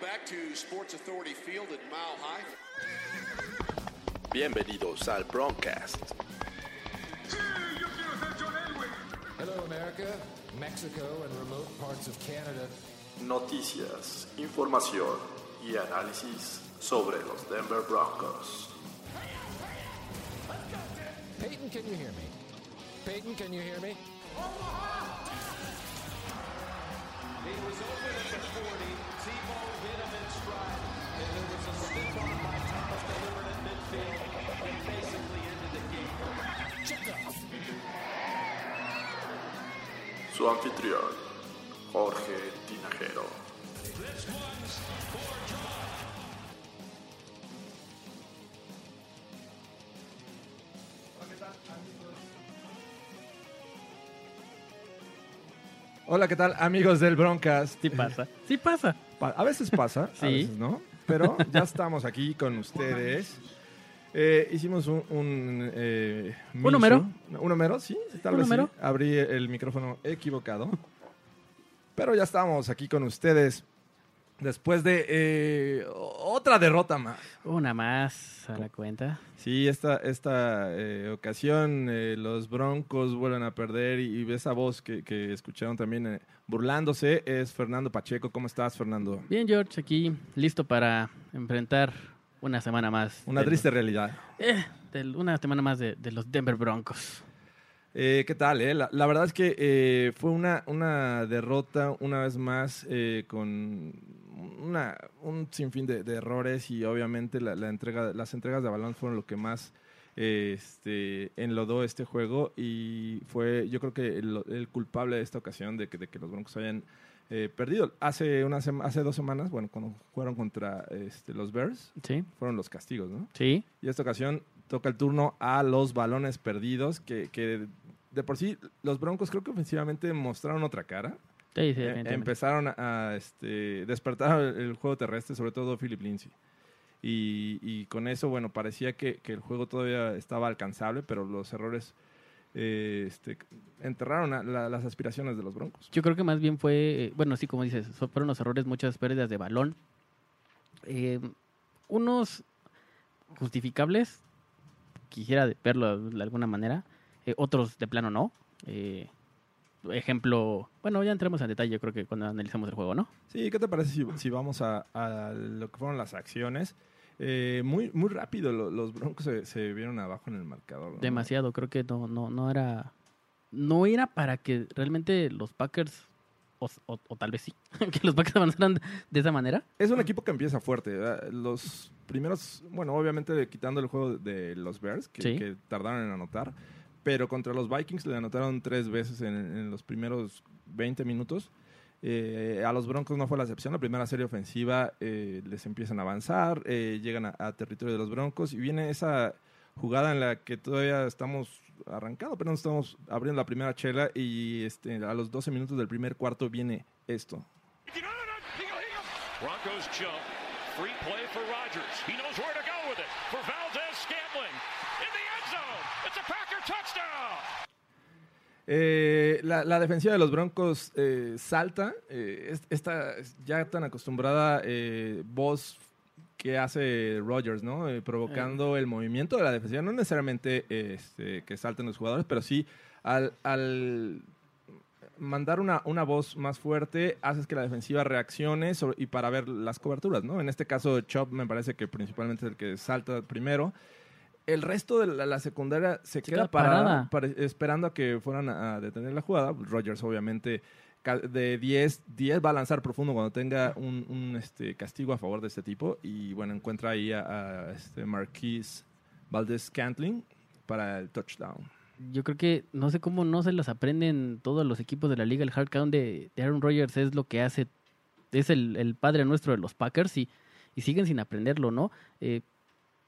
Welcome back to Sports Authority Field at Mile High. Bienvenidos al Broncast. Hello, America, Mexico, and remote parts of Canada. Noticias, información y análisis sobre los Denver Broncos. Peyton, can you hear me? Peyton, can you hear me? Su anfitrión, Jorge Tinajero. Hola, ¿qué tal, amigos del Broncast? Sí pasa. Sí pasa. Pa- A veces pasa, a Sí. veces no, pero ya estamos aquí con ustedes. Eh, hicimos un... ¿Un, eh, miso. número? ¿Un número? Sí, tal ¿Un vez sí. Abrí el micrófono equivocado. Pero ya estamos aquí con ustedes después de eh, otra derrota más. Una más a la cuenta. Sí, esta, esta eh, ocasión eh, los Broncos vuelven a perder y, y esa voz que, que escucharon también eh, burlándose es Fernando Pacheco. ¿Cómo estás, Fernando? Bien, George, aquí listo para enfrentar una semana más. Una triste realidad. los- eh, una semana más de, de los Denver Broncos. Eh, ¿Qué tal? eh? La, la verdad es que eh, fue una, una derrota una vez más eh, con una, un sinfín de, de errores y obviamente la, la entrega, las entregas de balón fueron lo que más este, enlodó este juego y fue yo creo que el, el culpable de esta ocasión de que, de que los Broncos hayan eh, perdido. Hace, una hace dos semanas, bueno, cuando jugaron contra este, los Bears, Sí, fueron los castigos, ¿no? sí. Y esta ocasión toca el turno a los balones perdidos, que, que de por sí los Broncos creo que ofensivamente mostraron otra cara. Sí, sí, Eh, empezaron a este, despertar el, el juego terrestre, sobre todo Philip Lindsay. Y, y con eso, bueno, parecía que, que el juego todavía estaba alcanzable, pero los errores eh, este, enterraron a- la- las aspiraciones de los Broncos. Yo creo que más bien fue, eh, bueno, sí, como dices, fueron los errores, muchas pérdidas de balón. Eh, unos justificables, quisiera verlo de alguna manera, otros de plano no. Eh, ejemplo, bueno, ya entremos en detalle, yo creo que cuando analizamos el juego, ¿no? Sí, ¿qué te parece si, si vamos a, a lo que fueron las acciones? Eh, muy, muy rápido lo- los Broncos se, se vieron abajo en el marcador. ¿no? Demasiado, creo que no, no, no era, no era para que realmente los Packers, o, o- o tal vez sí, que los Packers avanzaran de esa manera. Es un equipo que empieza fuerte. ¿verdad? Los primeros, bueno, obviamente quitando el juego de los Bears, que, Sí. que tardaron en anotar, pero contra los Vikings le anotaron tres veces en, los primeros 20 minutos. Eh, a los Broncos no fue la excepción. La primera serie ofensiva eh, les empiezan a avanzar, eh, llegan a, a territorio de los Broncos y viene esa jugada en la que todavía estamos arrancando, pero no estamos abriendo la primera chela y este, a los 12 minutos del primer cuarto viene esto. Broncos jump. Free play for Rodgers. He knows where to go with it. For Valdez Scantling. In the end zone. It's a Packer touchdown. Eh, la, la defensiva de los Broncos eh, salta. eh, es- esta ya tan acostumbrada voz que hace Rogers, ¿no? Provocando el movimiento de la defensiva. No necesariamente este, que salten los jugadores, pero sí al, al mandar una, una voz más fuerte, haces que la defensiva reaccione sobre- y para ver las coberturas, ¿no? En este caso, Chop me parece que principalmente es el que salta primero. El resto de la, la secundaria se, queda, queda parada, esperando a que fueran a, a detener la jugada. Rogers, obviamente, de 10, 10 va a lanzar profundo cuando tenga un, un, este, castigo a favor de este tipo. Y bueno, encuentra ahí a, a, este Marquise Valdez Scantling para el touchdown. Yo creo que no sé cómo no se las aprenden todos los equipos de la liga. El hard count de, de Aaron Rodgers es lo que hace, es el, el padre nuestro de los Packers y, y siguen sin aprenderlo, ¿no? Eh,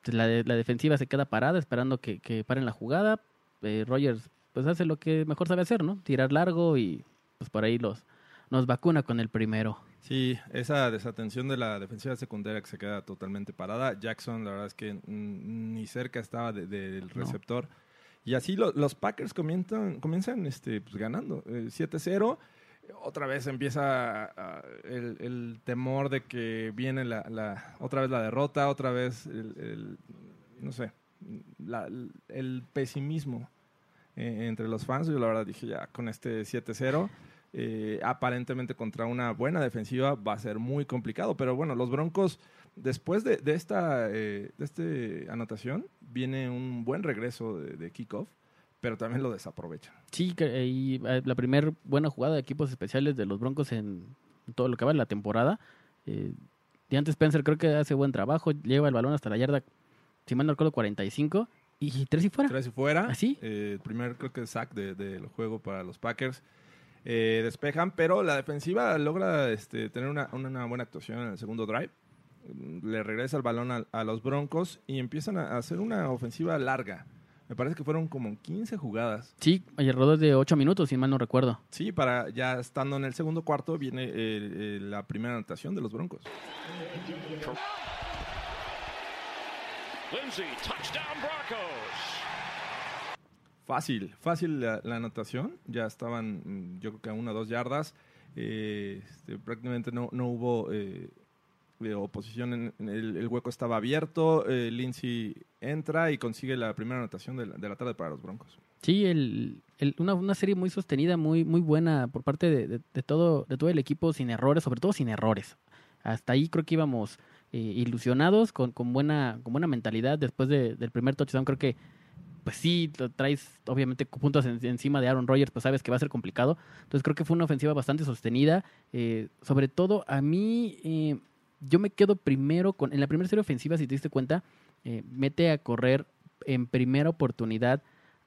la, de- la defensiva se queda parada esperando que, que paren la jugada. Eh, Rodgers pues hace lo que mejor sabe hacer, ¿no? Tirar largo y pues por ahí los nos vacuna con el primero. Sí, esa desatención de la defensiva secundaria que se queda totalmente parada. Jackson, la verdad es que ni cerca estaba de- del No. receptor. Y así lo- los Packers comienzan, comienzan este, pues, ganando. eh, 7-0. Otra vez empieza ah, el, temor de que viene la, otra vez la derrota, otra vez el, no sé, la- el pesimismo eh, entre los fans. Yo la verdad dije ya con este 7-0, eh, aparentemente contra una buena defensiva va a ser muy complicado. Pero bueno, los Broncos, después de, de esta eh, de este anotación, viene un buen regreso de, de kickoff, pero también lo desaprovechan. Sí, que- y eh, la primera buena jugada de equipos especiales de los Broncos en todo lo que va de la temporada. Eh, Deante Spencer creo que hace buen trabajo, lleva el balón hasta la yarda, si mal no recuerdo, 45 y tres y fuera. Tres y fuera. ¿Ah, sí? Eh, primer, creo que sack de- del juego para los Packers. Eh, despejan, pero la defensiva logra este, tener una, una buena actuación en el segundo drive. Le regresa el balón a, a los Broncos y empiezan a hacer una ofensiva larga. Me parece que fueron como 15 jugadas. Sí, alrededor de 8 minutos, si mal no recuerdo. Sí, para ya estando en el segundo cuarto viene eh, eh, la primera anotación de los Broncos. Lindsay, touchdown Broncos. Fácil, fácil la, la anotación. Ya estaban, mm, yo creo que a una o dos yardas. Eh, este, prácticamente no, no hubo eh, de oposición. El, hueco estaba abierto. eh, Lindsay entra y consigue la primera anotación de la, de la tarde para los Broncos. Sí, el, una, una serie muy sostenida, muy, muy buena por parte de, de- todo, de todo el equipo, sin errores, sobre todo sin errores. Hasta ahí creo que íbamos eh, ilusionados, con, con, buena, con buena mentalidad. Después de- del primer touchdown, creo que, pues sí, lo traes obviamente puntos en- encima de Aaron Rodgers, pues sabes que va a ser complicado. Entonces creo que fue una ofensiva bastante sostenida. Eh, sobre todo, a mí, eh, yo me quedo primero con, en la primera serie ofensiva, si te diste cuenta, eh, mete a correr en primera oportunidad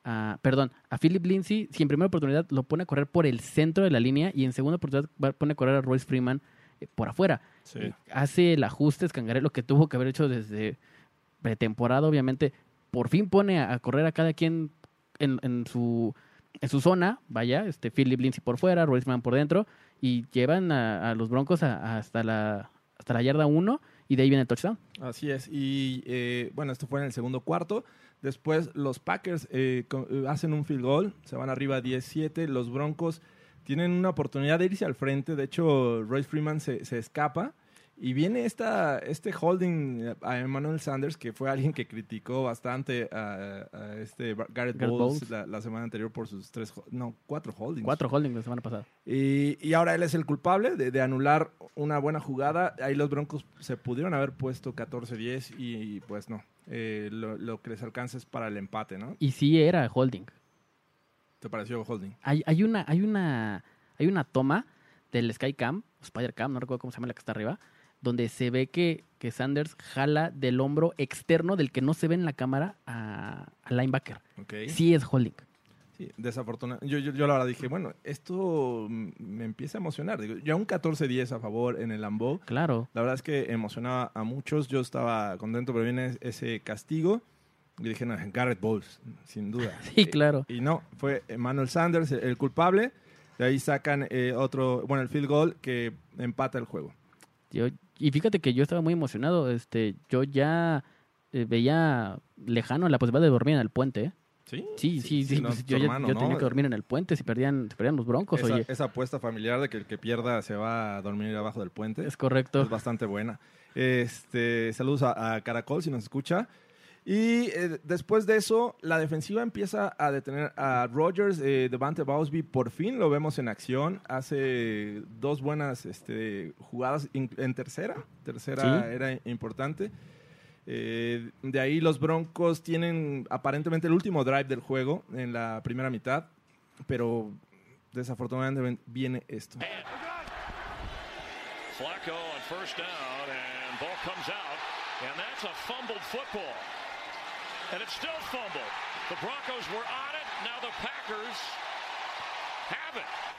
a, perdón, a Philip Lindsay, si en primera oportunidad lo pone a correr por el centro de la línea y en segunda oportunidad pone a correr a Royce Freeman eh, por afuera. Eh, hace el ajuste Scangarello que tuvo que haber hecho desde pretemporada, obviamente. Por fin pone a, a correr a cada quien en, en su en su zona, vaya, este Philip Lindsay por fuera, Royce Freeman por dentro y llevan a, a los Broncos a- a hasta la hasta la yarda 1 y de ahí viene el touchdown. Así es. Y eh, bueno, esto fue en el segundo cuarto. Después los Packers eh, eh, hacen un field goal, se van arriba 17. Los Broncos tienen una oportunidad de irse al frente. De hecho, Royce Freeman se, se escapa. Y viene esta, este holding a Emmanuel Sanders, que fue alguien que criticó bastante a, a este Garrett, Garrett Bowles, Bowles. La, la semana anterior por sus tres, no, cuatro holdings. Cuatro holdings la semana pasada. Y, y ahora él es el culpable de, de anular una buena jugada. Ahí los Broncos se pudieron haber puesto 14-10 y, y, pues no. Eh, lo, lo que les alcanza es para el empate, ¿no? Y sí era holding. ¿Te pareció holding? Hay, hay una, hay una, hay una toma del Skycam, o Spider Cam, no recuerdo cómo se llama la que está arriba, donde se ve que, que Sanders jala del hombro externo del que no se ve en la cámara a, linebacker. Sí es holding. Sí, desafortunadamente. Yo, yo, yo la verdad dije, bueno, esto me empieza a emocionar. Digo, ya un 14-10 a favor en el Lambeau. Claro. La verdad es que emocionaba a muchos. Yo estaba contento, pero viene ese castigo. Y dije, no, Garrett Bowles, sin duda. Sí, claro. Y, y no, fue Emmanuel Sanders el, el culpable. De ahí sacan eh, otro, bueno, el field goal que empata el juego. Yo, y fíjate que yo estaba muy emocionado. Este, yo ya eh, veía lejano la posibilidad de dormir en el puente. ¿eh? Sí, Sí, sí, sí. pues yo ya- hermano, yo ¿no? tenía que dormir en el puente si perdían, si perdían los broncos, Esa, oye. esa apuesta familiar de que el que pierda se va a dormir abajo del puente. Es correcto. Es bastante buena. Este, saludos a, a Caracol si nos escucha. Y eh, después de eso, la defensiva empieza a detener a Rogers. Eh, Devante Bowsby por fin lo vemos en acción. Hace dos buenas este, jugadas in- en tercera. Tercera Sí. era importante. Eh, de ahí los Broncos tienen aparentemente el último drive del juego en la primera mitad. Pero desafortunadamente viene esto. Flacco on first down, and ball comes out, and that's a fumbled football. And it's still fumbled. The Broncos were on it. Now the Packers have it.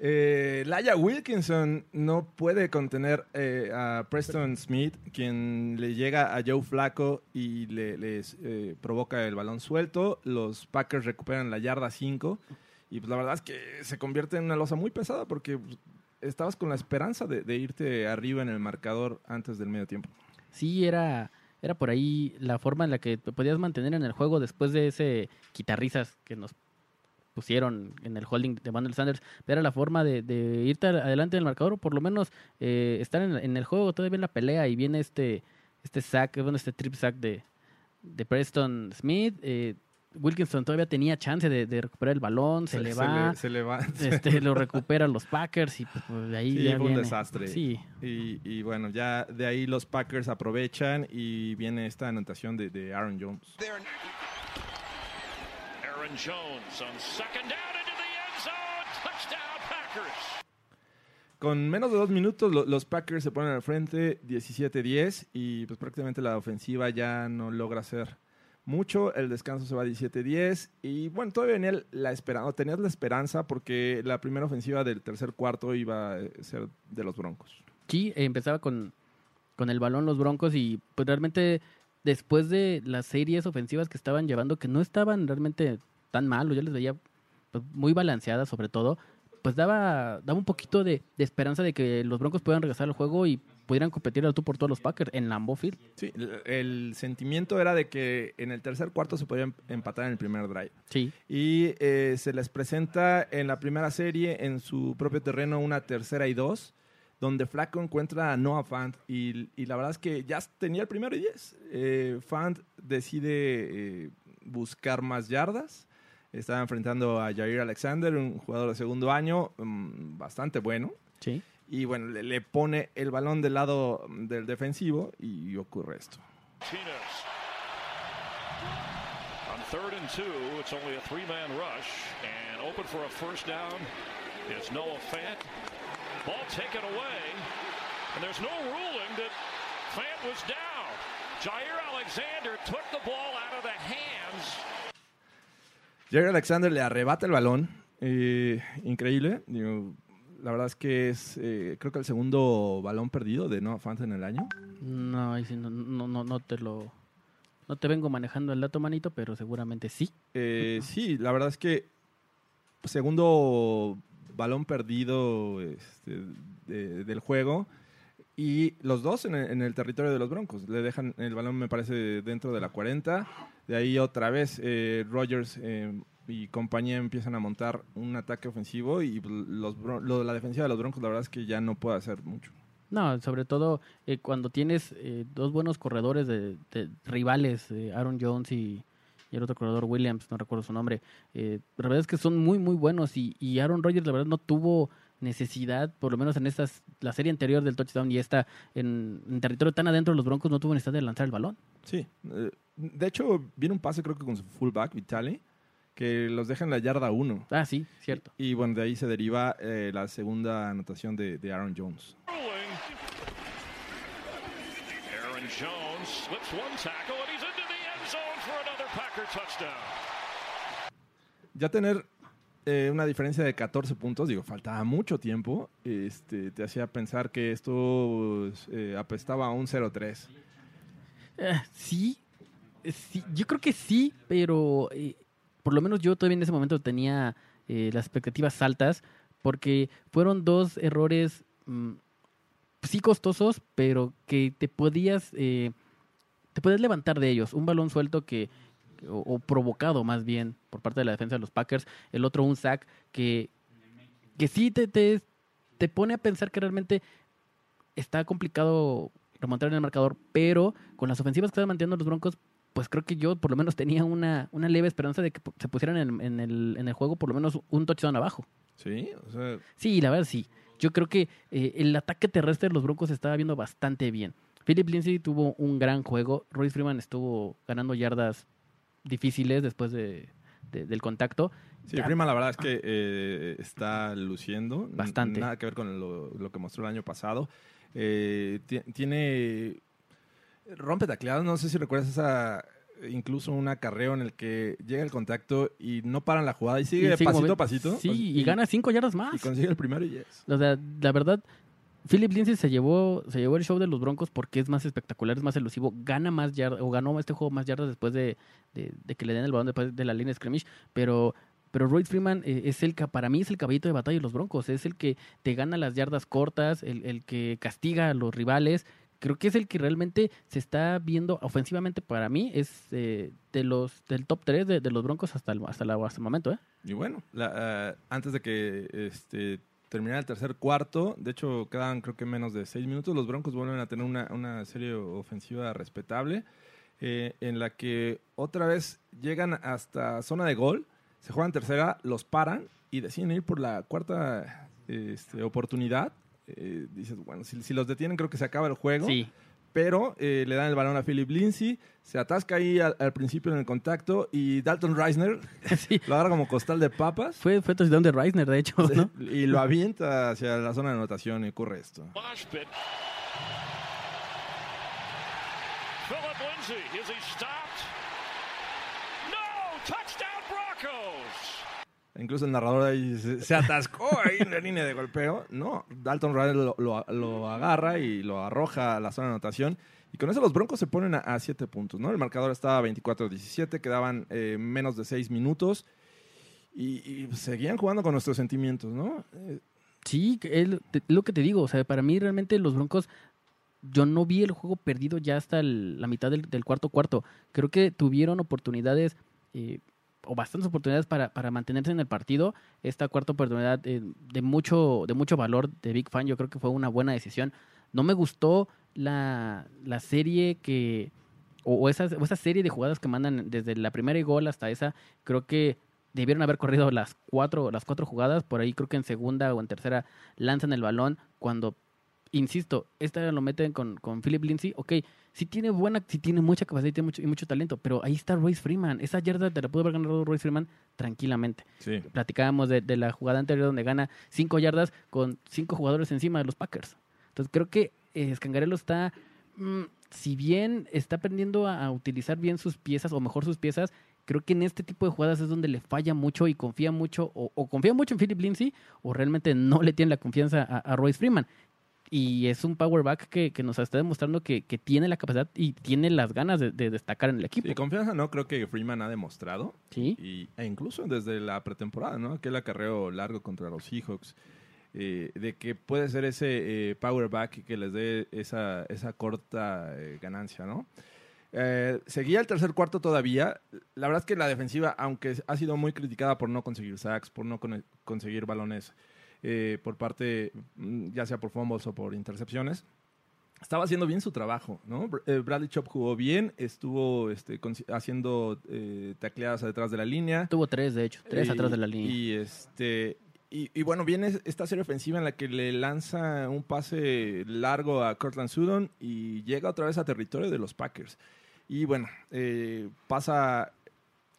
Eh, Laia Wilkinson no puede contener eh, a Preston Smith, quien le llega a Joe Flacco y le, les eh, provoca el balón suelto. Los Packers recuperan la yarda 5 y pues, la verdad es que se convierte en una losa muy pesada porque pues, estabas con la esperanza de, de irte arriba en el marcador antes del medio tiempo. Sí, era, era por ahí la forma en la que te podías mantener en el juego después de ese quitarrisas que nos pusieron en el holding de Manuel Sanders, era la forma de, irte adelante en el marcador, o por lo menos eh, estar en, en el juego, todavía en la pelea, y viene este, este sack, bueno, este trip sack de, de Preston Smith. eh, Wilkinson todavía tenía chance de, de recuperar el balón, se, le va, Se le, va. este, lo recuperan los Packers y pues, pues, de ahí Sí, ya fue un viene. desastre. Sí, Y, y bueno, ya de ahí los Packers aprovechan y viene esta anotación de, de Aaron Jones. Aaron Jones on second down into the end zone. Touchdown, Packers. Con menos de dos minutos, lo- los Packers se ponen al frente 17-10 y pues prácticamente la ofensiva ya no logra hacer mucho. El descanso se va a 17-10 y bueno, todavía venía la esperanza, tenías la esperanza porque la primera ofensiva del tercer cuarto iba a ser de los Broncos. sí, eh, empezaba con, con el balón los Broncos y pues realmente después de las series ofensivas que estaban llevando, que no estaban realmente tan mal, yo les veía pues, muy balanceadas sobre todo, pues daba, daba un poquito de, de esperanza de que los Broncos puedan regresar al juego y pudieran competir al tú por todos los Packers en Lambeau Field. Sí, el, el sentimiento era de que en el tercer cuarto se podía em- empatar en el primer drive. Sí, Y eh, se les presenta en la primera serie en su propio terreno una tercera y dos, donde Flaco encuentra a Noah Fant y, y la verdad es que ya tenía el primero y diez. Eh, Fant decide eh, buscar más yardas. Estaba enfrentando a Jair Alexander, un jugador de segundo año mm, bastante bueno. sí. Y bueno, le, le pone el balón del lado del defensivo y ocurre esto. Martinez. On third and two, it's only a three-man rush, and open for a first down is Noah Fant. Ball taken away, and there's no ruling that Fant was down. Jair Alexander took the ball out of the hands Jerry Alexander le arrebata el balón. eh, increíble. Digo, la verdad es que es, eh, creo que el segundo balón perdido de Noah Fant en el año. No, ahí sí no, no, no, no te lo... No te vengo manejando el dato, manito, pero seguramente sí. Eh, sí, la verdad es que segundo balón perdido este, de- del juego. Y los dos en el, en el territorio de los Broncos. Le dejan el balón, me parece, dentro de la 40. De ahí otra vez eh, Rogers eh, y compañía empiezan a montar un ataque ofensivo. Y los, Bron- lo- la defensiva de los Broncos, la verdad es que ya no puede hacer mucho. No, sobre todo eh, cuando tienes eh, dos buenos corredores de, de rivales, eh, Aaron Jones y, y el otro corredor Williams, no recuerdo su nombre. eh, la verdad es que son muy, muy buenos y, y Aaron Rodgers la verdad no tuvo necesidad, por lo menos en estas, la serie anterior del touchdown y esta, en, en territorio tan adentro de los Broncos no tuvo necesidad de lanzar el balón. Sí. de hecho, viene un pase, creo que con su fullback, Vitali, que los deja en la yarda 1. Ah, sí, cierto. Y bueno, de ahí se deriva eh, la segunda anotación de, de Aaron Jones. Aaron Jones slips one tackle, and he's into the end zone for another Packer touchdown. Ya tener eh, una diferencia de 14 puntos, digo, faltaba mucho tiempo, este, te hacía pensar que esto eh, apestaba a un 0-3. Eh, sí, eh, sí, yo creo que sí, pero eh, por lo menos yo todavía en ese momento tenía eh, las expectativas altas porque fueron dos errores mm, sí costosos, pero que te podías eh, te podías levantar de ellos. Un balón suelto que o, o provocado más bien por parte de la defensa de los Packers, el otro un sack que que sí te, te, te pone a pensar que realmente está complicado remontar en el marcador, pero con las ofensivas que están manteniendo los Broncos, pues creo que yo por lo menos tenía una, una leve esperanza de que se pusieran en, en el, en el juego por lo menos un touchdown abajo. Sí, o sea, Sí, la verdad sí. Yo creo que eh, el ataque terrestre de los Broncos estaba viendo bastante bien. Philip Lindsay tuvo un gran juego. Royce Freeman estuvo ganando yardas difíciles después de, de- del contacto. sí, Freeman la verdad es que eh, está luciendo. Bastante. Nada que ver con lo, lo que mostró el año pasado. Eh, ti- tiene... Rompe tacleados, no sé si recuerdas esa... Incluso un acarreo en el que llega el contacto y no paran la jugada y sigue y pasito a pasito. Sí, O- y, gana cinco yardas más. Y consigue el primero y yes. O sea, la verdad, Philip Lindsay se llevó, se llevó el show de los Broncos porque es más espectacular, es más elusivo, gana más yardas, o ganó este juego más yardas después de, de- de que le den el balón después de la línea de scrimmage, pero, pero Royce Freeman eh, es el que, para mí es el caballito de batalla de los Broncos, es el que te gana las yardas cortas, el, el que castiga a los rivales, creo que es el que realmente se está viendo ofensivamente para mí, es eh, de los del top 3 de, de los Broncos hasta el, hasta, la- hasta el momento. ¿eh? Y bueno, la- ah, antes de que este, terminara el tercer cuarto, de hecho quedan creo que menos de seis minutos, los Broncos vuelven a tener una, una serie ofensiva respetable, eh, en la que otra vez llegan hasta zona de gol, se juegan tercera, los paran y deciden ir por la cuarta este, oportunidad. Eh, dices, bueno, si, si los detienen creo que se acaba el juego Sí, pero eh, le dan el balón a Philip Lindsay, se atasca ahí al, al principio en el contacto y Dalton Reisner sí. lo agarra como costal de papas Fue, fue touchdown de Reisner, de hecho, ¿no? y lo avienta hacia la zona de anotación y ocurre esto. Philip Lindsay, is he stopped? No! Touchdown Broncos! Incluso el narrador ahí se, atascó ahí en la línea de golpeo. No, Dalton Reisner lo, agarra y lo arroja a la zona de anotación. Y con eso los Broncos se ponen a 7 puntos, ¿no? El marcador estaba 24-17, quedaban eh, menos de 6 minutos. Y, seguían jugando con nuestros sentimientos, ¿no? Eh, Sí, es lo- que te digo. O sea, para mí realmente los Broncos, yo no vi el juego perdido ya hasta la mitad del, del cuarto cuarto. Creo que tuvieron oportunidades, eh, o bastantes oportunidades para, para mantenerse en el partido. Esta cuarta oportunidad eh, de, mucho, de mucho valor de Big Fan, yo creo que fue una buena decisión. No me gustó la, la serie que, o, o esa, o esa serie de jugadas que mandan desde la primera y gol hasta esa. Creo que debieron haber corrido las cuatro, las cuatro jugadas. Por ahí creo que en segunda o en tercera lanzan el balón. Cuando, insisto, esta lo meten con, con Philip Lindsay. Ok, sí tiene buena, sí tiene mucha capacidad y tiene mucho, y mucho talento. Pero ahí está Royce Freeman. Esa yarda te la pudo haber ganado Royce Freeman tranquilamente. sí. Platicábamos de, de la jugada anterior donde gana cinco yardas con cinco jugadores encima de los Packers. Entonces creo que eh, Scangarello está, mm, si bien está aprendiendo a, a utilizar bien sus piezas o mejor sus piezas, creo que en este tipo de jugadas es donde le falla mucho y confía mucho o, o confía mucho en Philip Lindsay o realmente no le tiene la confianza a, a Royce Freeman. Y es un power back que, que nos está demostrando que, que tiene la capacidad y tiene las ganas de, de destacar en el equipo. Sí, confianza no creo que Freeman ha demostrado. Sí. Y, e incluso desde la pretemporada, ¿no? Aquel acarreo largo contra los Seahawks. eh, de que puede ser ese eh, power back que les dé esa, esa corta eh, ganancia, ¿no? Eh, seguía el tercer cuarto todavía. La verdad es que la defensiva, aunque ha sido muy criticada por no conseguir sacks, por no con- conseguir balones eh, por parte, mm, ya sea por fumbles o por intercepciones, estaba haciendo bien su trabajo, ¿no? Eh, Bradley Chop jugó bien, estuvo este, haciendo eh, tacleadas detrás de la línea. Tuvo tres, de hecho, tres Y- atrás de la línea. Y, este, y, y bueno, viene esta serie ofensiva en la que le lanza un pase largo a Cortland Sutton y llega otra vez a territorio de los Packers. Y bueno, eh, pasa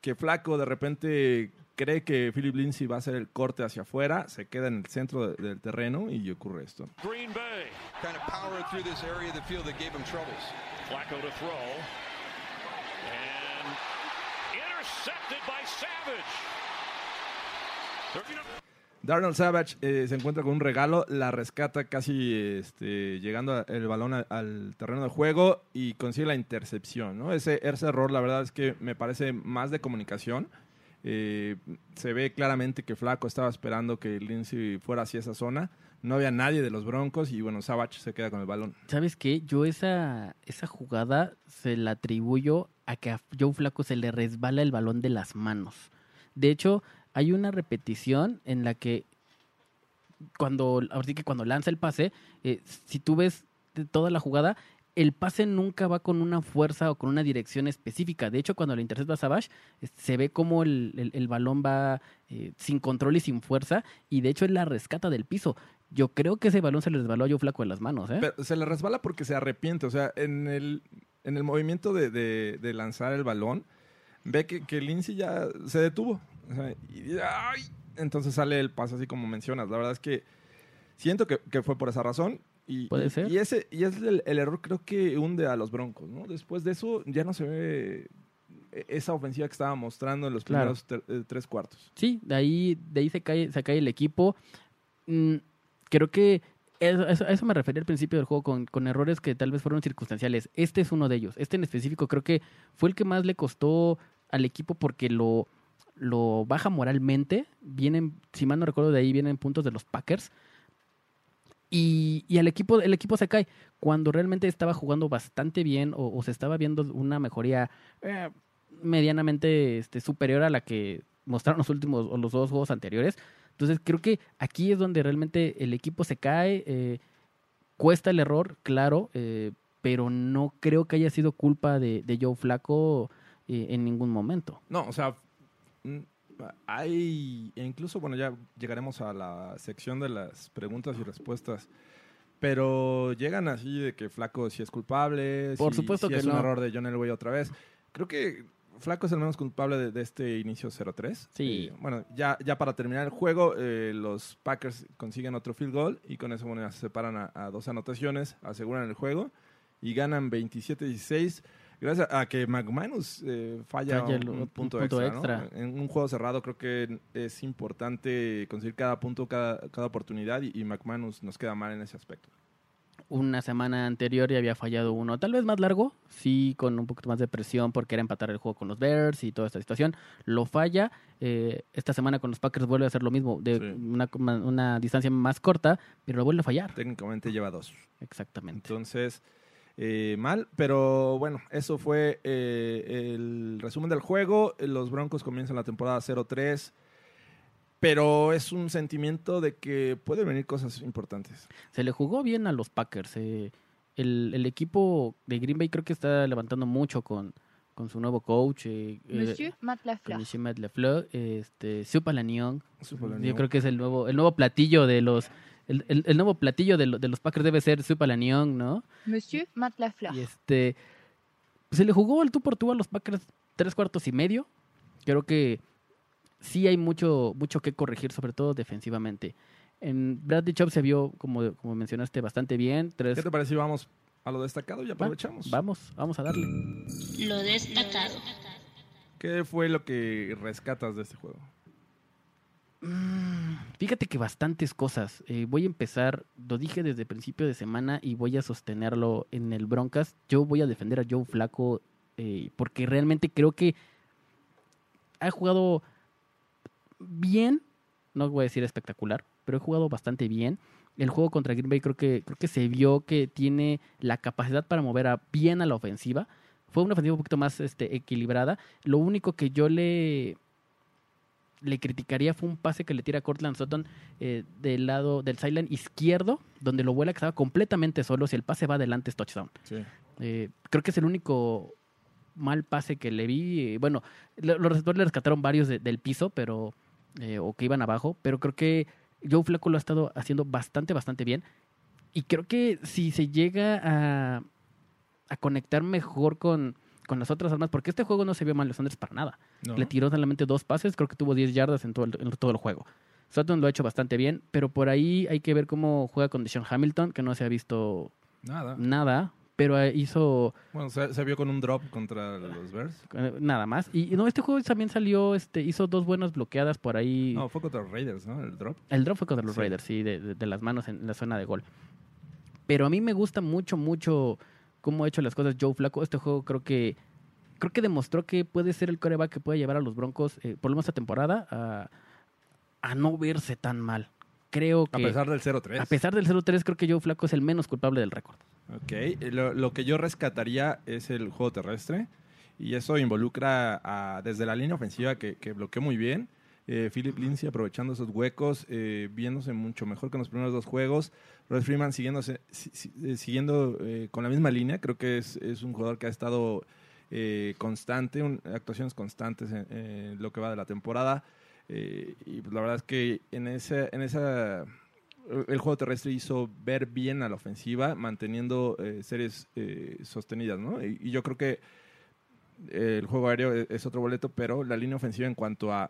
que Flaco de repente cree que Philip Lindsay va a hacer el corte hacia afuera, se queda en el centro de- del terreno y ocurre esto. Green Bay. Kind of powered through this area of the field that gave him troubles. Flacco to throw. And intercepted by Savage. Darnell Savage eh, se encuentra con un regalo, la rescata casi este, llegando a- el balón a- al terreno de juego y consigue la intercepción. ¿no? Ese, ese error, la verdad es que me parece más de comunicación. Eh, se ve claramente que Flaco estaba esperando que Lindsay fuera hacia esa zona. No había nadie de los Broncos y bueno, Savage se queda con el balón. ¿Sabes qué? Yo esa, esa jugada se la atribuyo a que a Joe Flaco se le resbala el balón de las manos. De hecho, hay una repetición en la que cuando, ahora sí que cuando lanza el pase, eh, si tú ves toda la jugada, el pase nunca va con una fuerza o con una dirección específica. De hecho, cuando lo intercepta Savage, se ve como el, el- balón va eh, sin control y sin fuerza, y de hecho él la rescata del piso. Yo creo que ese balón se le resbaló a Joe Flaco de las manos, ¿eh? Se le resbala porque se arrepiente. O sea, en el, en el movimiento de, de- lanzar el balón, ve que, que Lindsay ya se detuvo. Y. Entonces sale el pase así como mencionas. La verdad es que siento que, que fue por esa razón. Y, Puede ser. Y ese y es el, el error creo que hunde a los Broncos, ¿no? Después de eso ya no se ve e- esa ofensiva que estaba mostrando en los Claro. primeros ter- eh, tres cuartos. Sí, de ahí, de ahí se cae, se cae el equipo. Mm, creo que eso, eso- a eso me refería al principio del juego con, con errores que tal vez fueron circunstanciales. Este es uno de ellos. Este en específico creo que fue el que más le costó al equipo porque lo, lo baja moralmente. Vienen, si mal no recuerdo, de ahí vienen puntos de los Packers. Y, y el, equipo, el equipo se cae cuando realmente estaba jugando bastante bien o, o se estaba viendo una mejoría eh, medianamente este, superior a la que mostraron los últimos o los dos juegos anteriores. Entonces creo que aquí es donde realmente el equipo se cae, eh, cuesta el error, claro, eh, pero no creo que haya sido culpa de, Joe Flaco en ningún momento. No, o sea, hay, e incluso, bueno, ya llegaremos a la sección de las preguntas y respuestas, pero llegan así de que Flaco sí es culpable, Por si- supuesto si que es un no. error de John Elway otra vez. Creo que Flaco es el menos culpable de, de este inicio 0-3. Sí. Eh, bueno, ya, ya para terminar el juego, eh, los Packers consiguen otro field goal y con eso bueno, ya se separan a, a dos anotaciones, aseguran el juego y ganan 27-16. Gracias a que McManus eh, falla, Falla el- un, un punto, punto extra. En un juego cerrado creo que es importante conseguir cada punto, cada, cada oportunidad y, y McManus nos queda mal en ese aspecto. Una semana anterior ya había fallado uno, tal vez más largo, sí, con un poquito más de presión porque era empatar el juego con los Bears y toda esta situación. Lo falla. eh, esta semana con los Packers vuelve a hacer lo mismo, de Sí. una, una distancia más corta, pero lo vuelve a fallar. Técnicamente lleva dos. Exactamente. Entonces, eh, mal, pero bueno, eso fue eh, el resumen del juego. Los Broncos comienzan la temporada 0-3, pero es un sentimiento de que pueden venir cosas importantes. Se le jugó bien a los Packers. eh, el, el equipo de Green Bay creo que está levantando mucho con, con su nuevo coach. eh, Monsieur Matt Lafleur. Matt Lafleur, este, Supa Lanion. Supa Yo creo que es el nuevo, el nuevo platillo de los, el, el- el nuevo platillo de, lo- de los Packers debe ser Supa Lanion, ¿no? Monsieur Matt Lafleur. Y este, se le jugó el tú por tú a los Packers tres cuartos y medio. Creo que sí hay mucho, mucho que corregir, sobre todo defensivamente. En Bradley Chubb se vio, como, como mencionaste, bastante bien. Tres, ¿Qué te parece si vamos a lo destacado y Va, aprovechamos? Vamos, vamos a darle. Lo destacado. ¿Qué fue lo que rescatas de este juego? Fíjate que bastantes cosas. Eh, voy a empezar, lo dije desde principio de semana y voy a sostenerlo en el Broncas. Yo voy a defender a Joe Flaco eh, porque realmente creo que ha jugado bien, no voy a decir espectacular, pero he jugado bastante bien. El juego contra Green Bay creo que, creo que se vio que tiene la capacidad para mover a, bien a la ofensiva. Fue una ofensiva un poquito más este, equilibrada. Lo único que yo le, le criticaría fue un pase que le tira Cortland Sutton eh, del lado del sideline izquierdo, donde lo vuela que estaba completamente solo. Si el pase va adelante es touchdown. Sí. Eh, creo que es el único mal pase que le vi. Eh, bueno, lo- los receptores le rescataron varios de- del piso, pero eh, o que iban abajo, pero creo que Joe Flacco lo ha estado haciendo bastante, bastante bien. Y creo que si se llega a, a conectar mejor con, con las otras armas, porque este juego no se vio mal los Sanders para nada. ¿No? Le tiró solamente dos pases, creo que tuvo 10 yardas en todo el, en todo el juego. Sutton lo ha hecho bastante bien, pero por ahí hay que ver cómo juega con Deshaun Hamilton, que no se ha visto Nada. nada, pero hizo Bueno, se, se vio con un drop contra los Bears. eh, nada más. Y y no, este juego también salió, este, hizo dos buenas bloqueadas por ahí. No, fue contra los Raiders, ¿no? El drop. El drop fue contra los Sí. Raiders, sí, de, de- de las manos en la zona de gol. Pero a mí me gusta mucho, mucho cómo ha hecho las cosas Joe Flaco. Este juego creo que creo que demostró que puede ser el coreback que puede llevar a los Broncos, eh, por lo menos esta temporada, a, a no verse tan mal. Creo que A pesar del 0-3. a pesar del 0-3, creo que Joe Flaco es el menos culpable del récord. Ok, eh, lo, lo que yo rescataría es el juego terrestre y eso involucra a- desde la línea ofensiva que, que bloqueó muy bien. Eh, Philip Lindsay aprovechando esos huecos, eh, viéndose mucho mejor que en los primeros dos juegos. Royce Freeman siguiéndose, si- si- eh, siguiendo eh, con la misma línea, creo que es, es un jugador que ha estado constante, actuaciones constantes en, lo que va de la temporada. Y pues la verdad es que en esa, en esa el juego terrestre hizo ver bien a la ofensiva, manteniendo series sostenidas, ¿no? Y, yo creo que el juego aéreo es, es otro boleto, pero la línea ofensiva en cuanto a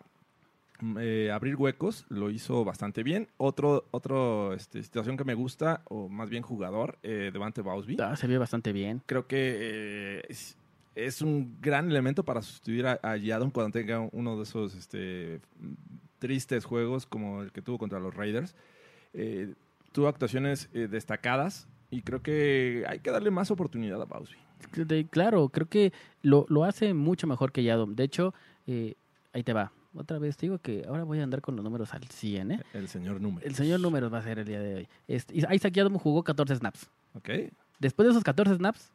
eh, abrir huecos lo hizo bastante bien. Otro, otro este, situación que me gusta, o más bien jugador, eh, Devante Bausby. Ah, se ve bastante bien. Creo que eh, es, es un gran elemento para sustituir a, a Yadon cuando tenga uno de esos este, tristes juegos como el que tuvo contra los Raiders. Eh, tuvo actuaciones destacadas y creo que hay que darle más oportunidad a Bausby. Claro, creo que lo, lo hace mucho mejor que Yadom. De hecho, eh, ahí te va. Otra vez, te digo que ahora voy a andar con los números al 100, ¿eh? El señor número. El señor números va a ser el día de hoy. Este, Isaac Yadom jugó 14 snaps. Ok. Después de esos 14 snaps,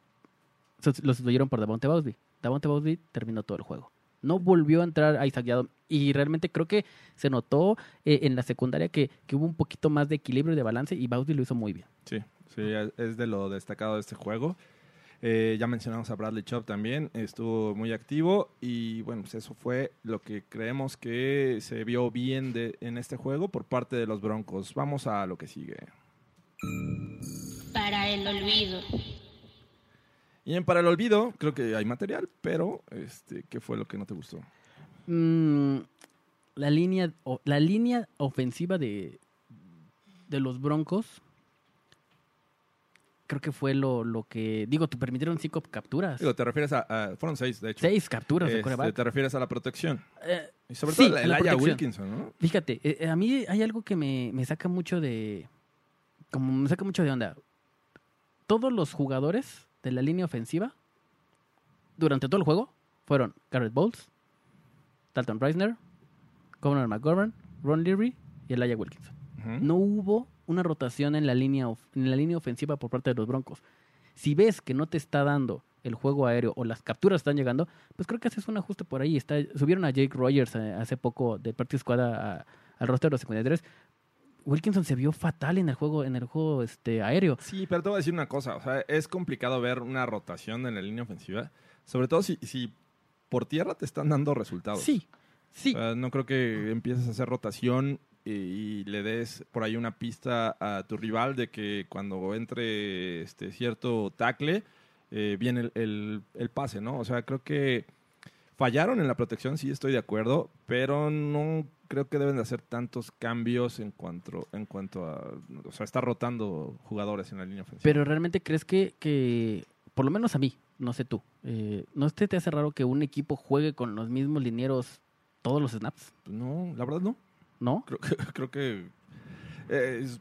sus- lo sustituyeron por Davonte Bowsley. Davonte Bowsley terminó todo el juego. No volvió a entrar Isaac Yadom. Y realmente creo que se notó eh, en la secundaria que, que hubo un poquito más de equilibrio y de balance y Bowsley lo hizo muy bien. Sí, sí, es de lo destacado de este juego. Eh, ya mencionamos a Bradley Chubb también, estuvo muy activo y bueno, pues eso fue lo que creemos que se vio bien de, en este juego por parte de los Broncos. Vamos a lo que sigue. Para el olvido. Y en para el olvido, creo que hay material, pero este, ¿qué fue lo que no te gustó? Mm, la, línea, la línea ofensiva de, de los Broncos creo que fue lo, lo que... Digo, te permitieron cinco capturas. Digo, te refieres a, a- fueron seis, de hecho. Seis capturas de Este, te refieres a la protección. Eh, Y sobre Sí, todo el Aya. Wilkinson, ¿no? Fíjate, eh, eh, a mí hay algo que me, me saca mucho de. Como me saca mucho de onda. Todos los jugadores de la línea ofensiva durante todo el juego fueron Garrett Bowles, Dalton Reisner, Conor McGovern, Ron Leary y Elijah Wilkinson. No hubo una rotación en la línea of- en la línea ofensiva por parte de los Broncos. Si ves que no te está dando el juego aéreo o las capturas están llegando, pues creo que haces un ajuste por ahí. Está, subieron a Jake Rogers eh, hace poco de Practice Squad a- al roster de los 53. Wilkinson se vio fatal en el juego en el juego este aéreo. Sí, pero te voy a decir una cosa. O sea, es complicado ver una rotación en la línea ofensiva. Sobre todo si, si por tierra te están dando resultados. Sí, sí. O sea, no creo que empieces a hacer rotación y, le des por ahí una pista a tu rival de que cuando entre este cierto tackle eh, viene el, el- el pase, ¿no? O sea, creo que fallaron en la protección, sí estoy de acuerdo, pero no creo que deben de hacer tantos cambios en cuanto, en cuanto a... O sea, está rotando jugadores en la línea ofensiva. Pero realmente crees que, que, por lo menos a mí, no sé tú, eh, ¿no te, te hace raro que un equipo juegue con los mismos linieros todos los snaps? No, la verdad no. ¿No? Creo que, creo que eh, es,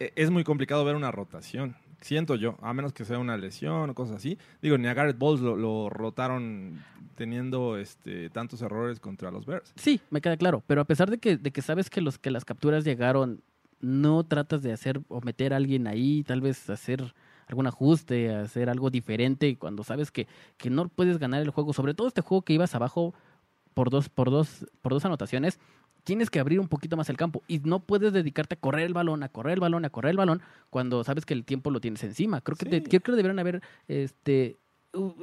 eh, es muy complicado ver una rotación. Siento yo, a menos que sea una lesión o cosas así. Digo, ni a Garrett Bowles lo, lo rotaron teniendo este, tantos errores contra los Bears. Sí, me queda claro. Pero a pesar de que, de que sabes que, los, que las capturas llegaron, no tratas de hacer o meter a alguien ahí, tal vez hacer algún ajuste, hacer algo diferente cuando sabes que, que no puedes ganar el juego. Sobre todo este juego que ibas abajo por dos, por dos, por dos anotaciones, tienes que abrir un poquito más el campo y no puedes dedicarte a correr el balón, a correr el balón, a correr el balón cuando sabes que el tiempo lo tienes encima. Creo que, te- creo que deberían haber este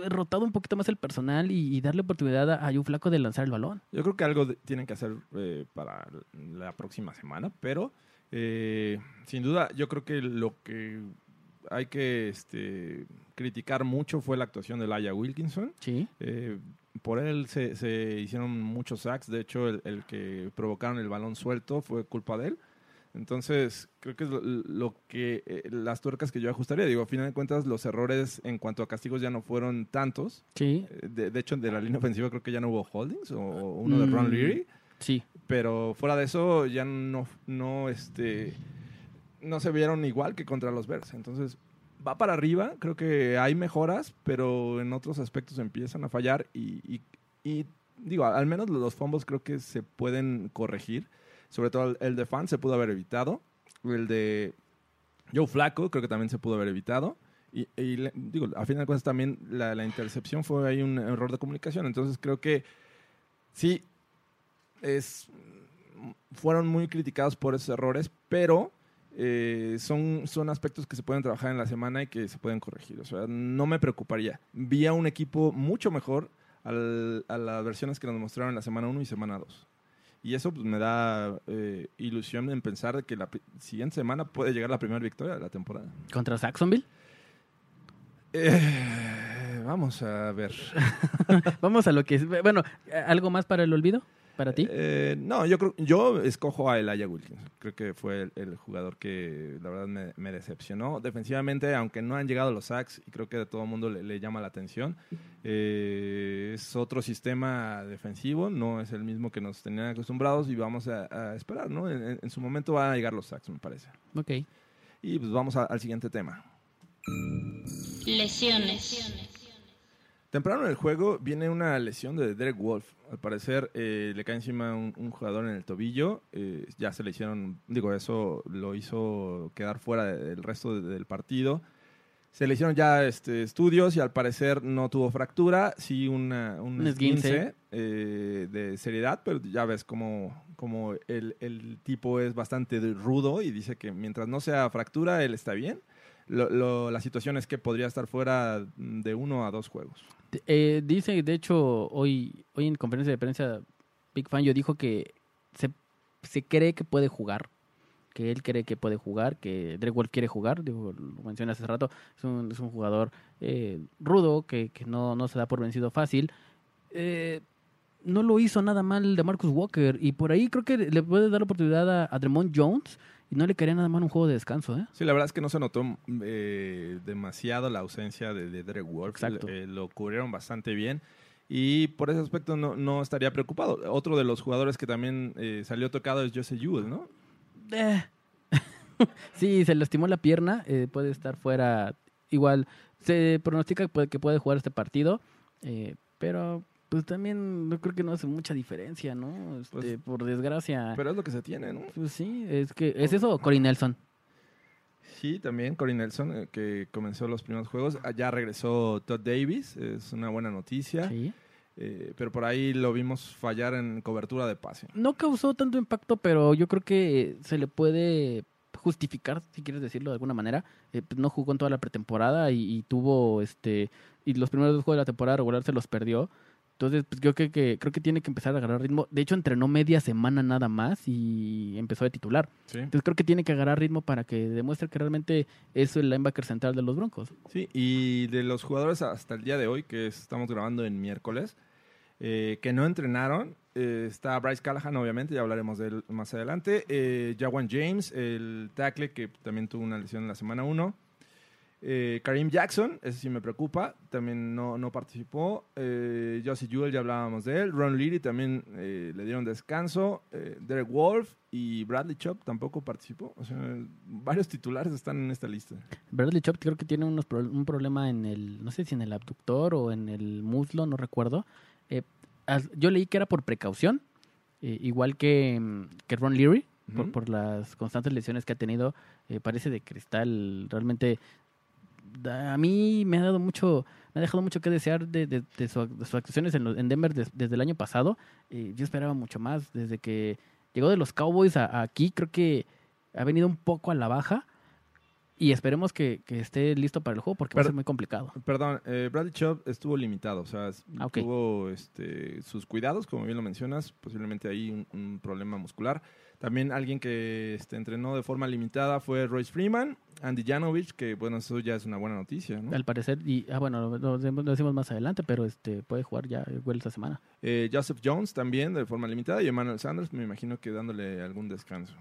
rotado un poquito más el personal y, y darle oportunidad a, a un flaco de lanzar el balón. Yo creo que algo de- tienen que hacer eh, para la próxima semana, pero eh, sin duda yo creo que lo que hay que este, criticar mucho fue la actuación de Laia Wilkinson. Sí. Eh, por él se, se hicieron muchos sacks. De hecho, el, el que provocaron el balón suelto fue culpa de él. Entonces, creo que es lo, lo que eh, las tuercas que yo ajustaría. Digo, a final de cuentas, los errores en cuanto a castigos ya no fueron tantos. Sí, Eh, De, de hecho, de la línea ofensiva creo que ya no hubo holdings o, o uno de Ron Mm. Leary. sí. Pero fuera de eso, ya no, no, este, no se vieron igual que contra los Bears. Entonces, va para arriba. Creo que hay mejoras, pero en otros aspectos empiezan a fallar. Y, y- y, digo, al menos los fumbles creo que se pueden corregir. Sobre todo el, de Fan se pudo haber evitado. El de Joe Flaco creo que también se pudo haber evitado. Y, y digo, a final de cuentas también la, la intercepción fue ahí un error de comunicación. Entonces creo que sí, es, fueron muy criticados por esos errores, pero eh, son, son aspectos que se pueden trabajar en la semana y que se pueden corregir. O sea, no me preocuparía. Vi a un equipo mucho mejor al- a las versiones que nos mostraron en la semana 1 y semana 2. Y eso pues, me da eh, ilusión en pensar que la siguiente semana puede llegar la primera victoria de la temporada. Contra Saxonville. Eh, vamos a ver. Vamos a lo que es. Bueno, ¿algo más para el olvido? ¿Para ti? Eh, no, yo creo, yo escojo a Elijah Wilkins. Creo que fue el, el jugador que la verdad me, me decepcionó. Defensivamente, aunque no han llegado los sacks, y creo que a todo el mundo le, le llama la atención, eh, es otro sistema defensivo, no es el mismo que nos tenían acostumbrados y vamos a, a esperar, ¿no? En, su momento van a llegar los sacks, me parece. Ok. Y pues vamos a- al siguiente tema. Lesiones. Temprano en el juego viene una lesión de Derek Wolf. Al parecer eh, le cae encima un, un jugador en el tobillo. Eh, ya se le hicieron, digo, eso lo hizo quedar fuera de- del resto de- del partido. Se le hicieron ya este, estudios y al parecer no tuvo fractura, sí una, un, Un esguince eh, de seriedad, pero ya ves como, como el, el tipo es bastante rudo y dice que mientras no sea fractura, él está bien. Lo- lo- la situación es que podría estar fuera de uno a dos juegos. Eh, dice, de hecho, hoy, hoy en conferencia de prensa, Big Fan yo dijo que se, se cree que puede jugar, que él cree que puede jugar, que Drake quiere jugar, lo mencioné hace rato, es un, es un jugador eh, rudo, que, que no, no se da por vencido fácil. Eh, no lo hizo nada mal de Marcus Walker, y por ahí creo que le puede dar la oportunidad a, a Dremont Jones, y no le quería nada mal un juego de descanso, ¿eh? Sí, la verdad es que no se notó eh, demasiado la ausencia de, de Derek Wolf. Exacto. Eh, lo cubrieron bastante bien. Y por ese aspecto no, no estaría preocupado. Otro de los jugadores que también eh, salió tocado es Jose Jewell, ¿no? Sí, se lastimó la pierna, puede estar fuera. Igual, se pronostica que puede, que puede jugar este partido, pero pues también yo creo que no hace mucha diferencia, ¿no? Este, Pues, por desgracia. Pero es lo que se tiene, ¿no? pues sí, es que es eso, o Cory Nelson. Sí, también Corey Nelson, eh, que comenzó los primeros juegos. Allá regresó Todd Davis, es una buena noticia. Sí. Eh, pero por ahí lo vimos fallar en cobertura de pase. No causó tanto impacto, pero yo creo que se le puede justificar, si quieres decirlo de alguna manera. Eh, pues, no jugó en toda la pretemporada y, y tuvo este y los primeros dos juegos de la temporada regular se los perdió. Entonces, pues yo creo que creo que tiene que empezar a agarrar ritmo. De hecho, entrenó media semana nada más y empezó de titular. Sí. Entonces, creo que tiene que agarrar ritmo para que demuestre que realmente es el linebacker central de los Broncos. Sí, y de los jugadores hasta el día de hoy, que estamos grabando en miércoles, eh, que no entrenaron, eh, está Bryce Callahan, obviamente, ya hablaremos de él más adelante. Eh, Jawan James, el tackle, que también tuvo una lesión en la semana 1. Eh, Karim Jackson, ese sí me preocupa, también no, no participó. Eh, Josie Jewell, ya hablábamos de él. Ron Leary también eh, le dieron descanso. Eh, Derek Wolf y Bradley Chop tampoco participó. O sea, varios titulares están en esta lista. Bradley Chop creo que tiene unos pro- un problema en el, no sé si en el abductor o en el muslo, no recuerdo. Eh, yo leí que era por precaución, igual que, que Ron Leary, por, por las constantes lesiones que ha tenido. eh, parece de cristal, realmente a mí me ha dado mucho, me ha dejado mucho que desear de, de- de su- de sus actuaciones en, lo- en Denver des- desde el año pasado. Eh, yo esperaba mucho más desde que llegó de los Cowboys a, a aquí, creo que ha venido un poco a la baja. Y esperemos que, que esté listo para el juego porque va a ser muy complicado. Perdón, eh, Bradley Chubb estuvo limitado, o sea, Ah, ok. tuvo este, sus cuidados, como bien lo mencionas, posiblemente ahí un, un problema muscular. También alguien que este, entrenó de forma limitada fue Royce Freeman, Andy Janovich, que bueno, eso ya es una buena noticia, ¿no? Al parecer, y ah, bueno, lo, lo decimos- más adelante, pero este puede jugar ya igual esta semana. Eh, Joseph Jones también de forma limitada y Emmanuel Sanders, me imagino que dándole algún descanso.